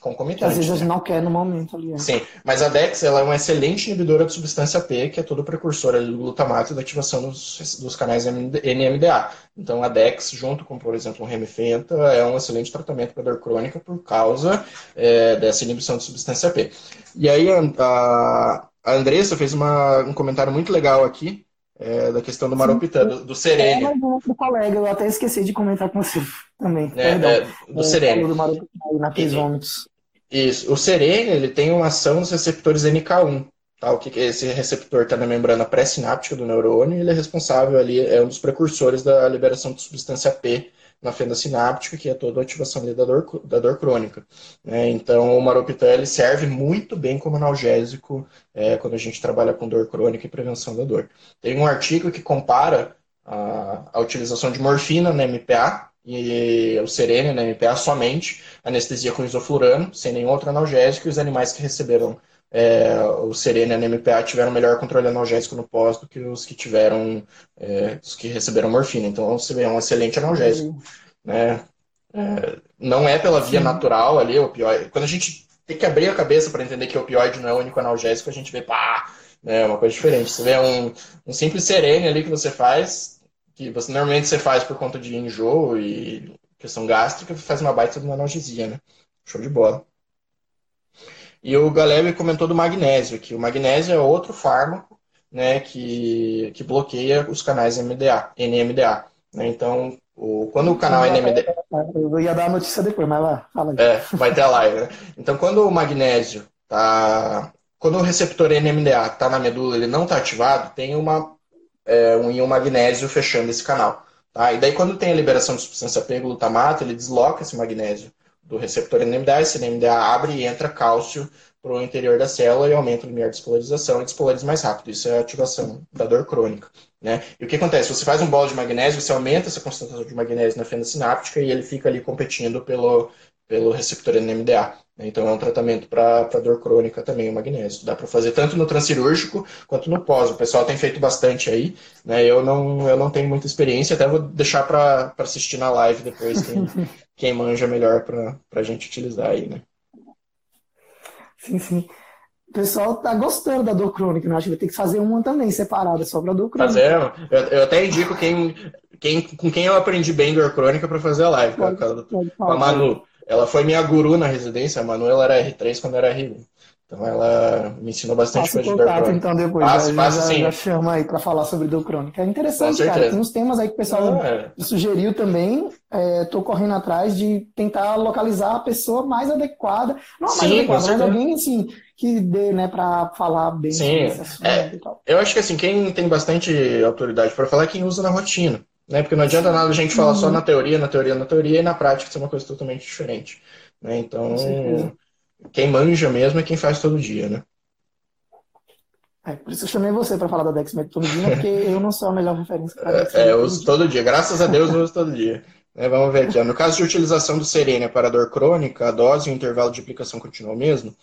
concomitante. Às vezes a gente não quer no momento ali. Né? Sim, mas a DEX ela é uma excelente inibidora de substância P, que é todo precursor do glutamato e da ativação dos, dos canais NMDA. Então a DEX, junto com, por exemplo, o Remifenta, é um excelente tratamento para dor crônica por causa é, dessa inibição de substância P. E aí a, a Andressa fez uma, um comentário muito legal aqui, é, da questão do Maropitã, do, do Serene. É, do colega, eu até esqueci de comentar com você também. É, é, do Serene. Do Maropitã, na isso. O Serene, ele tem uma ação nos receptores NK1. Tá? O que esse receptor está na membrana pré-sináptica do neurônio e ele é responsável ali, é um dos precursores da liberação de substância P na fenda sináptica, que é toda a ativação da dor, da dor crônica. Né? Então, o maropitã ele serve muito bem como analgésico é, quando a gente trabalha com dor crônica e prevenção da dor. Tem um artigo que compara a, a utilização de morfina na MPA e o serene na MPA somente, anestesia com isoflurano, sem nenhum outro analgésico, e os animais que receberam é, o Serena e a NMPA tiveram melhor controle analgésico no pós do que os que tiveram, é, os que receberam morfina. Então, você é um excelente analgésico. Né? É, não é pela via Sim. natural ali, o opioide. Quando a gente tem que abrir a cabeça para entender que o opioide não é o único analgésico, a gente vê, pá, né, uma coisa diferente. Você vê um, um simples serene ali que você faz, que você normalmente você faz por conta de enjoo e questão gástrica, faz uma baita de uma analgesia, né? Show de bola. E o Galeb comentou do magnésio, que o magnésio é outro fármaco né, que, que bloqueia os canais MDA, NMDA. Né? Então, o, quando o canal NMDA. Eu ia dar a notícia depois, mas lá, fala aí. É, vai ter a live. Né? Então, quando o magnésio tá. Quando o receptor NMDA está na medula ele não está ativado, tem uma, é, um íon magnésio fechando esse canal. Tá? E daí, quando tem a liberação de substância P, glutamato, ele desloca esse magnésio do receptor NMDA, esse NMDA abre e entra cálcio para o interior da célula e aumenta o limiar de despolarização e despolariza mais rápido. Isso é a ativação da dor crônica. Né? E o que acontece? Você faz um bolo de magnésio, você aumenta essa concentração de magnésio na fenda sináptica e ele fica ali competindo pelo, pelo receptor NMDA. Né? Então é um tratamento para dor crônica também, o magnésio. Dá para fazer tanto no transcirúrgico quanto no pós. O pessoal tem feito bastante aí. Né? Eu, não, eu não tenho muita experiência, até vou deixar para assistir na live depois quem, quem manja melhor para a gente utilizar aí, né? Sim, sim. O pessoal tá gostando da dor crônica, né? Acho que vai ter que fazer uma também separada, só para dor crônica. Fazer, eu, eu até indico quem, quem, com quem eu aprendi bem dor crônica para fazer a live, pode, com, a, com a Manu. Ela foi minha guru na residência, a Manu ela era R3 quando era R1. Então ela me ensinou bastante coisa de crônica. então depois, passo, já, passo, já, sim. já chama aí para falar sobre dor crônica. É interessante, cara. Tem uns temas aí que o pessoal é. sugeriu também. Estou é, correndo atrás de tentar localizar a pessoa mais adequada. Não mais sim, adequada, mas alguém assim que dê, né, para falar bem sim. É, eu acho que assim, quem tem bastante autoridade para falar é quem usa na rotina. Né? Porque não adianta nada a gente falar só uhum. na teoria, na teoria, na teoria, e na prática ser uma coisa totalmente diferente. Né? Então, quem manja mesmo é quem faz todo dia, né? É, por isso eu chamei você para falar da dexmedetomidina, porque eu não sou a melhor referência para É, eu uso todo dia. Graças a Deus eu uso todo dia. É, vamos ver aqui. No caso de utilização do Serena para dor crônica, a dose e o intervalo de aplicação continua o mesmo.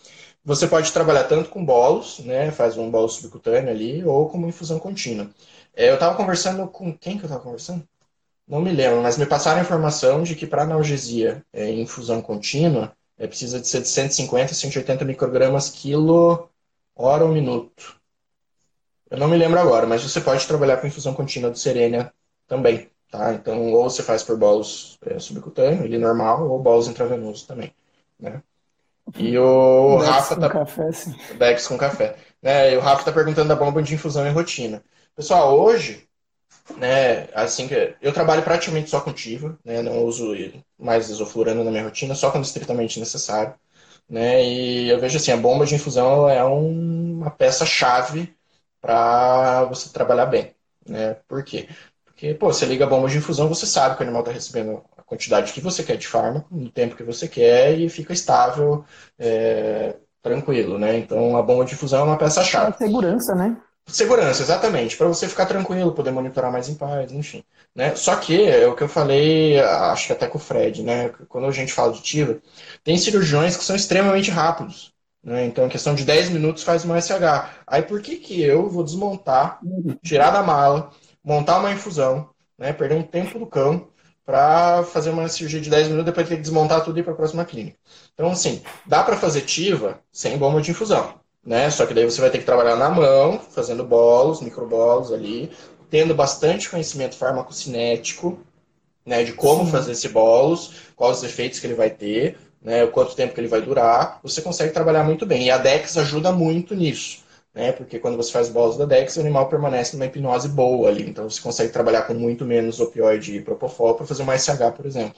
Você pode trabalhar tanto com bolos, né, faz um bolo subcutâneo ali, ou como infusão contínua. É, eu estava conversando com quem que eu estava conversando? Não me lembro, mas me passaram a informação de que para analgesia é, em infusão contínua, é, precisa de ser de 150 a 180 microgramas quilo hora ou minuto. Eu não me lembro agora, mas você pode trabalhar com infusão contínua do Serenia também, tá? Então, ou você faz por bolos é, subcutâneo, ele normal, ou bolos intravenosos também, né? E o Dex Rafa com tá... Café, sim. Dex com café. Né? E o Rafa tá perguntando da bomba de infusão em rotina. Pessoal, hoje, né, assim que eu trabalho praticamente só com TIVA, né, não uso mais isoflurano na minha rotina, só quando estritamente necessário, né, e eu vejo assim, a bomba de infusão é um, uma peça-chave para você trabalhar bem, né, por quê? Porque, pô, você liga a bomba de infusão, você sabe que o animal está recebendo a quantidade que você quer de fármaco, no tempo que você quer, e fica estável, é, tranquilo, né, então a bomba de infusão é uma peça-chave. É segurança, né? Segurança, exatamente, para você ficar tranquilo, poder monitorar mais em paz, enfim. Né? Só que, é o que eu falei, acho que até com o Fred, né? quando a gente fala de TIVA, tem cirurgiões que são extremamente rápidos. Né? Então, em questão de 10 minutos faz uma SH. Aí por que, que eu vou desmontar, tirar da mala, montar uma infusão, né? perder um tempo do cão para fazer uma cirurgia de 10 minutos, depois ter que desmontar tudo e ir para a próxima clínica. Então, assim, dá para fazer TIVA sem bomba de infusão né? Só que daí você vai ter que trabalhar na mão, fazendo bolos, microbolos ali, tendo bastante conhecimento farmacocinético, né? De como Sim. fazer esse bolos, quais os efeitos que ele vai ter, né? O quanto tempo que ele vai durar. Você consegue trabalhar muito bem. E a Dex ajuda muito nisso. Né? Porque quando você faz bolos da Dex, o animal permanece numa hipnose boa ali. Então você consegue trabalhar com muito menos opioide e propofol para fazer uma SH, por exemplo.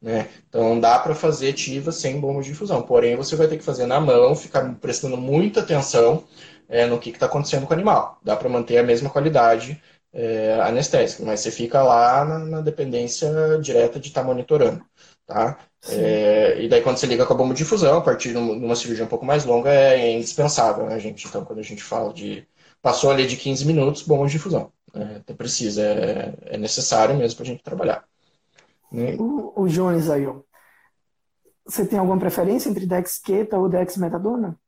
Né? Então dá para fazer ativa sem bomba de infusão, porém você vai ter que fazer na mão, ficar prestando muita atenção é, no que está acontecendo com o animal. Dá para manter a mesma qualidade é, anestésica, mas você fica lá na, na dependência direta de estar tá monitorando. Tá? É, e daí quando você liga com a bomba de infusão, a partir de uma cirurgia um pouco mais longa, é indispensável, né, gente? Então quando a gente fala de passou ali de 15 minutos, bomba de infusão. É, precisa, é, é necessário mesmo para a gente trabalhar. Né? O, o Jones aí, ó. Você tem alguma preferência entre Dexqueta ou Dexmetadona?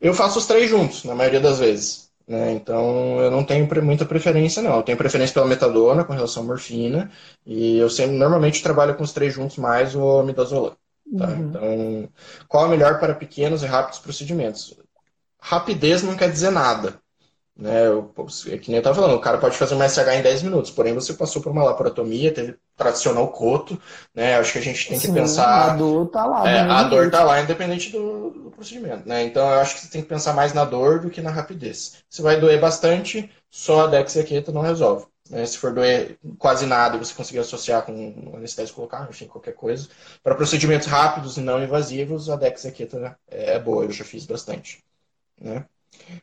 Eu faço os três juntos, na maioria das vezes. Né? Então, eu não tenho muita preferência, não. Eu tenho preferência pela metadona com relação à morfina. E eu sempre, normalmente, trabalho com os três juntos, mais o midazolam. Tá? Uhum. Então, qual é melhor para pequenos e rápidos procedimentos? Rapidez não quer dizer nada. Né? Eu, é que nem eu estava falando, o cara pode fazer uma SH em 10 minutos, porém você passou por uma laparotomia, teve tracionou o coto, né? Acho que a gente tem Sim, que pensar. A dor tá lá. É, a dor tá lá, independente do, do, procedimento, né? Então eu acho que você tem que pensar mais na dor do que na rapidez. Se vai doer bastante, só a Dex e a Queta não resolve. Né? Se for doer quase nada e você conseguir associar com um anestésico colocar, enfim, qualquer coisa. Para procedimentos rápidos e não invasivos, a Dex e a Queta é boa, eu já fiz bastante. Né?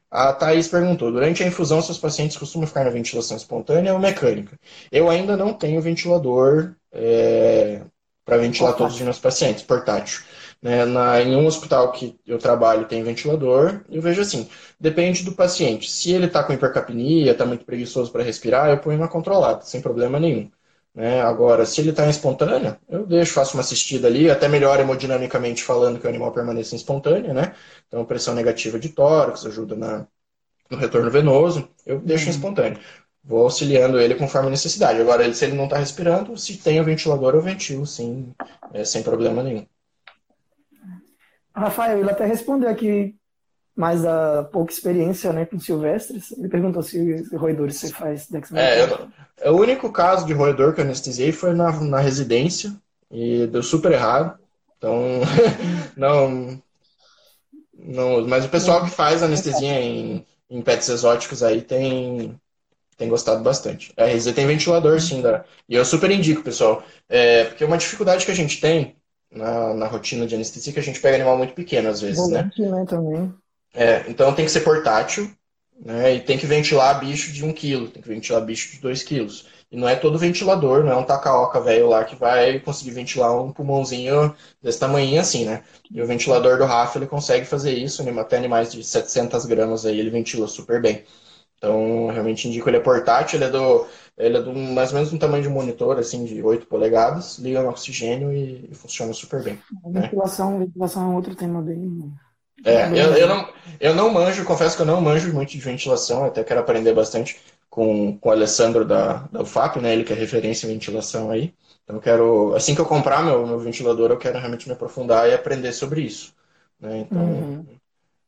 A Thaís perguntou: durante a infusão, seus pacientes costumam ficar na ventilação espontânea ou mecânica? Eu ainda não tenho ventilador é, para ventilar portátil. todos os meus pacientes, portátil. Né, na, em um hospital que eu trabalho tem ventilador, eu vejo assim: depende do paciente. Se ele está com hipercapnia, está muito preguiçoso para respirar, eu ponho uma controlada, sem problema nenhum. Né? Agora, se ele está em espontânea, eu deixo, faço uma assistida ali, até melhor hemodinamicamente falando que o animal permaneça em espontânea, né? Então, pressão negativa de tórax ajuda na, no retorno venoso, eu deixo uhum. em espontânea. Vou auxiliando ele conforme a necessidade. Agora, se ele não está respirando, se tem o ventilador, eu ventilo, sim, é, sem problema nenhum. Rafael, ele até respondeu aqui mais a pouca experiência né, com silvestres. Ele perguntou se roedores você faz dexmedetomidina. É, o único caso de roedor que eu anestesiei foi na, na residência e deu super errado. Então, não, não. Mas o pessoal que faz anestesia em, em pets exóticos aí tem, tem gostado bastante. A RZ tem ventilador, sim, da, e eu super indico, pessoal. É, porque uma dificuldade que a gente tem na, na rotina de anestesia é que a gente pega animal muito pequeno às vezes, Volante, né? né também. É, então tem que ser portátil, né? E tem que ventilar bicho de 1 kg, tem que ventilar bicho de 2 kg. E não é todo ventilador, não é um tacaoca velho lá que vai conseguir ventilar um pulmãozinho desse tamanho assim, né? E o ventilador do Rafa, ele consegue fazer isso, até animais de 700 gramas aí, ele ventila super bem. Então, realmente indico ele é portátil, ele é do, ele é do mais ou menos um tamanho de monitor, assim, de 8 polegadas, liga no oxigênio e, e funciona super bem. A ventilação, né? ventilação é um outro tema bem é, eu, eu, não, eu não manjo, confesso que eu não manjo muito de ventilação, até quero aprender bastante com, com o Alessandro da, da UFAP, né? Ele que é referência em ventilação aí. Então eu quero, assim que eu comprar meu, meu ventilador, eu quero realmente me aprofundar e aprender sobre isso. Né? Então, uhum.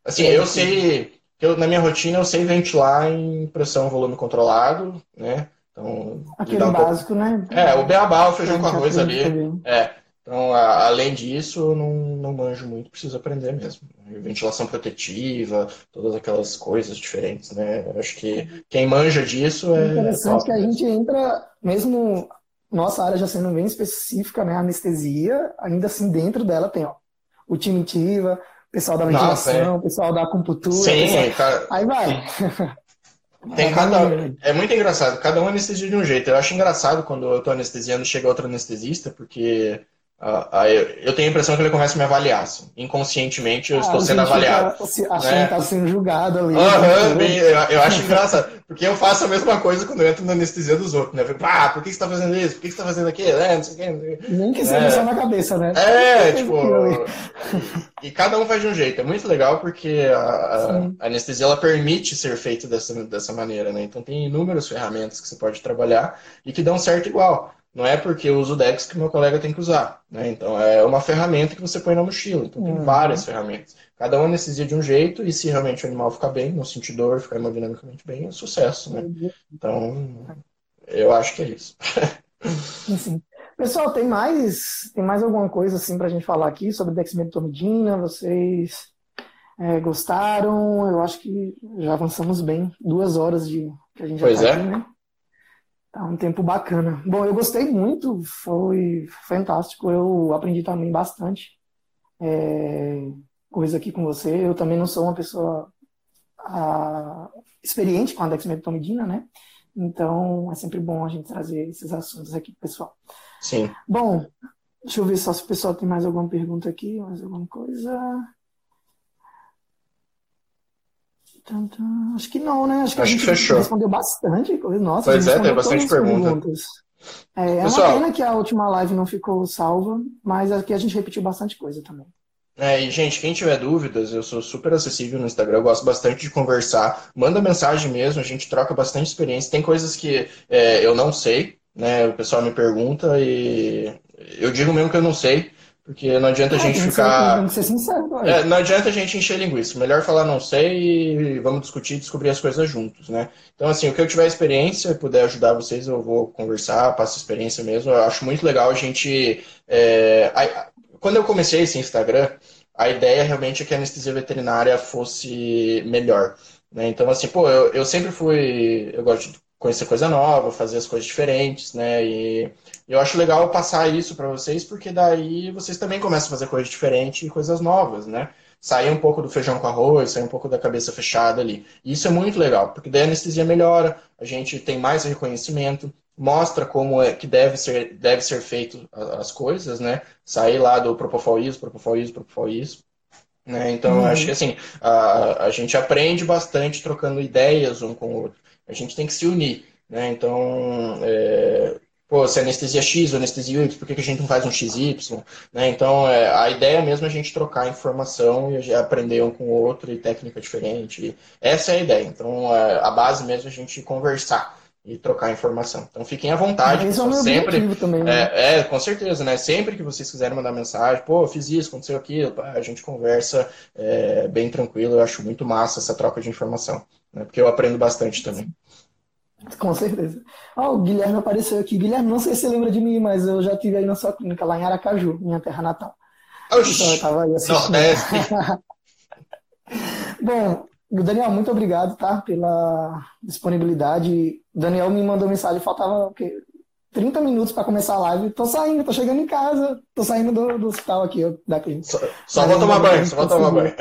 assim, eu sei, eu, na minha rotina eu sei ventilar em pressão volume controlado, né? Então, Aquele um básico, pouco... né? É, o beabá, o feijão com arroz ali. É, então, a, além disso, eu não, não manjo muito, preciso aprender mesmo. Ventilação protetiva, todas aquelas coisas diferentes, né? Eu acho que quem manja disso é. é interessante que a gente entra, mesmo nossa área já sendo bem específica, né? Anestesia, ainda assim dentro dela tem, ó, o time Tiva, pessoal da ventilação, o é. pessoal da acupuntura. Sim, pessoal... cara... aí vai. Tem cada... É muito engraçado, cada um anestesia de um jeito. Eu acho engraçado quando eu tô anestesiando chega outro anestesista, porque Uh, eu tenho a impressão que ele começa a me avaliar. Assim. Inconscientemente eu ah, estou sendo avaliado. Achando né? que está sendo julgado ali. Uhum, bem, eu, eu, acho engraçado. Porque eu faço a mesma coisa quando eu entro na anestesia dos outros. Né? Eu fico, ah, por que você está fazendo isso? Por que você está fazendo aquilo? É, não sei o que. Nem que seja é. só na cabeça, né? É, tipo. e cada um faz de um jeito. É muito legal porque a, a anestesia ela permite ser feita dessa, dessa maneira. Né? Então tem inúmeras ferramentas que você pode trabalhar e que dão certo igual. Não é porque eu uso o DEX que meu colega tem que usar. Né? Então, é uma ferramenta que você põe na mochila. Então, tem uhum. várias ferramentas. Cada uma anestesia de um jeito, e se realmente o animal ficar bem, não sentir dor, ficar hemodinamicamente bem, é sucesso. Né? Então, eu acho que é isso. Sim. Pessoal, tem mais, tem mais alguma coisa assim para a gente falar aqui sobre dexmedetomidina? Vocês é, gostaram? Eu acho que já avançamos bem. Duas horas de que a gente já pois tá é. Aqui, né? Tá um tempo bacana. Bom, eu gostei muito, foi fantástico. Eu aprendi também bastante é, coisa aqui com você. Eu também não sou uma pessoa a, experiente com a dexmedetomidina, né? Então é sempre bom a gente trazer esses assuntos aqui pro pessoal. Sim. Bom, deixa eu ver só se o pessoal tem mais alguma pergunta aqui, mais alguma coisa. Acho que não, né? Acho que Acho a gente fechou. respondeu bastante. Nossa, pois é, tem bastante pergunta. perguntas. É, é Pessoal, uma pena que a última live não ficou salva, mas aqui a gente repetiu bastante coisa também. É, e, gente, quem tiver dúvidas, eu sou super acessível no Instagram, eu gosto bastante de conversar. Manda mensagem mesmo, a gente troca bastante experiência. Tem coisas que é, eu não sei, né? O pessoal me pergunta e eu digo mesmo que eu não sei. Porque não adianta a gente ficar. Que ser sincero, é, não adianta a gente encher linguiça. Melhor falar não sei e vamos discutir e descobrir as coisas juntos, né? Então, assim, o que eu tiver experiência e puder ajudar vocês, eu vou conversar, passo experiência mesmo. Eu acho muito legal a gente. É... Quando eu comecei esse Instagram, a ideia realmente é que a anestesia veterinária fosse melhor. Né? Então, assim, pô, eu, eu sempre fui. Eu gosto de conhecer coisa nova, fazer as coisas diferentes, né? E eu acho legal passar isso para vocês, porque daí vocês também começam a fazer coisas diferentes e coisas novas, né? Sair um pouco do feijão com arroz, sair um pouco da cabeça fechada ali. E isso é muito legal, porque daí a anestesia melhora, a gente tem mais reconhecimento, mostra como é que deve ser, deve ser feito as coisas, né? Sair lá do propofol isso, propofol isso, propofol isso. Né? Então, uhum. acho que assim, a, a gente aprende bastante trocando ideias um com o outro. A gente tem que se unir. Né? Então, é, pô, se anestesia X ou anestesia Y, por que, que a gente não faz um XY? Né? Então, é, a ideia mesmo é a gente trocar informação e aprender um com o outro e técnica diferente. essa é a ideia. Então, é, a base mesmo é a gente conversar e trocar informação. Então fiquem à vontade. É sempre também. Né? É, é, com certeza, né? Sempre que vocês quiserem mandar mensagem, pô, fiz isso, aconteceu aquilo, a gente conversa é, bem tranquilo. Eu acho muito massa essa troca de informação, né? Porque eu aprendo bastante também. Com certeza. Oh, o Guilherme apareceu aqui. Guilherme, não sei se você lembra de mim, mas eu já estive aí na sua clínica, lá em Aracaju, minha terra natal. Oxi, então eu tava aí assistindo. Bom, Daniel, muito obrigado, tá? Pela disponibilidade. Daniel me mandou mensagem, faltava o quê? 30 minutos para começar a live. Tô saindo, tô chegando em casa, tô saindo do, do hospital aqui, da clínica. Só, só vou tomar banho, só vou tomar banho.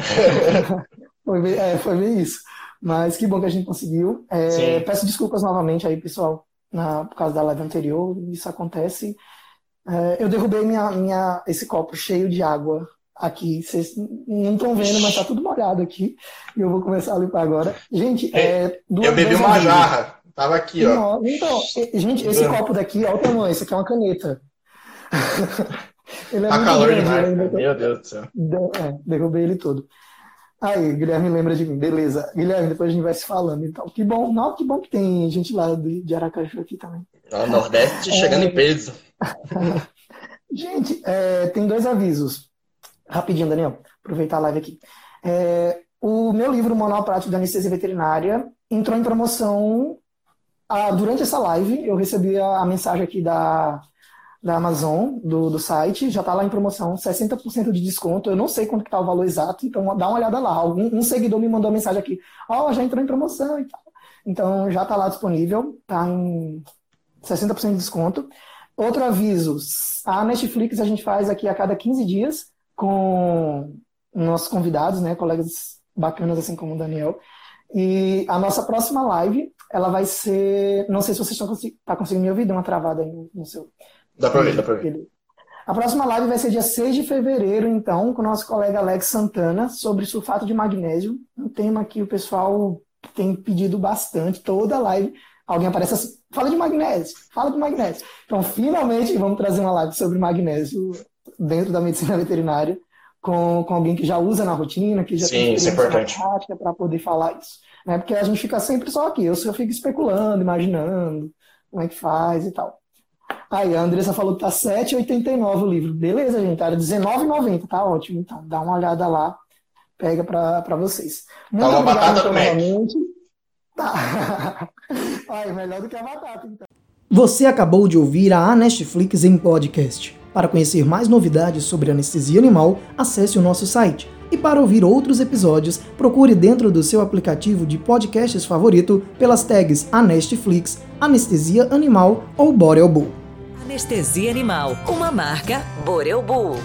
foi, bem, é, foi bem isso. Mas que bom que a gente conseguiu. É, peço desculpas novamente aí, pessoal, na, por causa da live anterior. Isso acontece. É, eu derrubei minha, minha, esse copo cheio de água aqui. Vocês não estão vendo, mas tá tudo molhado aqui. E eu vou começar a limpar agora. Gente, é. é duas, eu bebi uma jarra. Tava aqui, ó. Então, gente, esse copo daqui, olha o tamanho. Esse aqui é uma caneta. ele é tá calor grande, demais. Né? Meu Deus do céu. É, derrubei ele todo. Aí, Guilherme lembra de mim. Beleza. Guilherme, depois a gente vai se falando. Então, que bom. Não, que bom que tem gente lá de Aracaju aqui também. O Nordeste chegando é... em peso. gente, é, tem dois avisos. Rapidinho, Daniel, aproveitar a live aqui. É, o meu livro, Manual Prático da Anestesia Veterinária, entrou em promoção ah, durante essa live. Eu recebi a, a mensagem aqui da, da Amazon, do, do site, já está lá em promoção, 60% de desconto. Eu não sei quanto está o valor exato, então dá uma olhada lá. Algum, um seguidor me mandou uma mensagem aqui, ó, oh, já entrou em promoção e tal. Então já está lá disponível, está em 60% de desconto. Outro aviso, a Netflix a gente faz aqui a cada 15 dias, com nossos convidados, né, colegas bacanas assim como o Daniel. E a nossa próxima live, ela vai ser, não sei se vocês estão tá conseguindo me ouvir, deu uma travada aí no seu. Dá para ver, dá para ver. A próxima live vai ser dia 6 de fevereiro, então, com o nosso colega Alex Santana, sobre sulfato de magnésio. Um tema que o pessoal tem pedido bastante, toda live. Alguém aparece assim, fala de magnésio, fala de magnésio. Então, finalmente, vamos trazer uma live sobre magnésio dentro da medicina veterinária, com, com alguém que já usa na rotina, que já Sim, tem isso é importante. prática para poder falar isso. Né? Porque a gente fica sempre só aqui, eu só fico especulando, imaginando como é que faz e tal. Aí, a Andressa falou que tá 7,89 o livro. Beleza, gente, era R$19,90, tá ótimo. Então, dá uma olhada lá, pega para vocês. Muito tá uma batata do Mac. Tá. Ai, melhor do que a batata, então. Você acabou de ouvir a Anestflix em podcast. Para conhecer mais novidades sobre anestesia animal, acesse o nosso site. E para ouvir outros episódios, procure dentro do seu aplicativo de podcasts favorito pelas tags Anestflix, Anestesia Animal ou Borel Bull. Anestesia Animal, uma marca Borel Bull.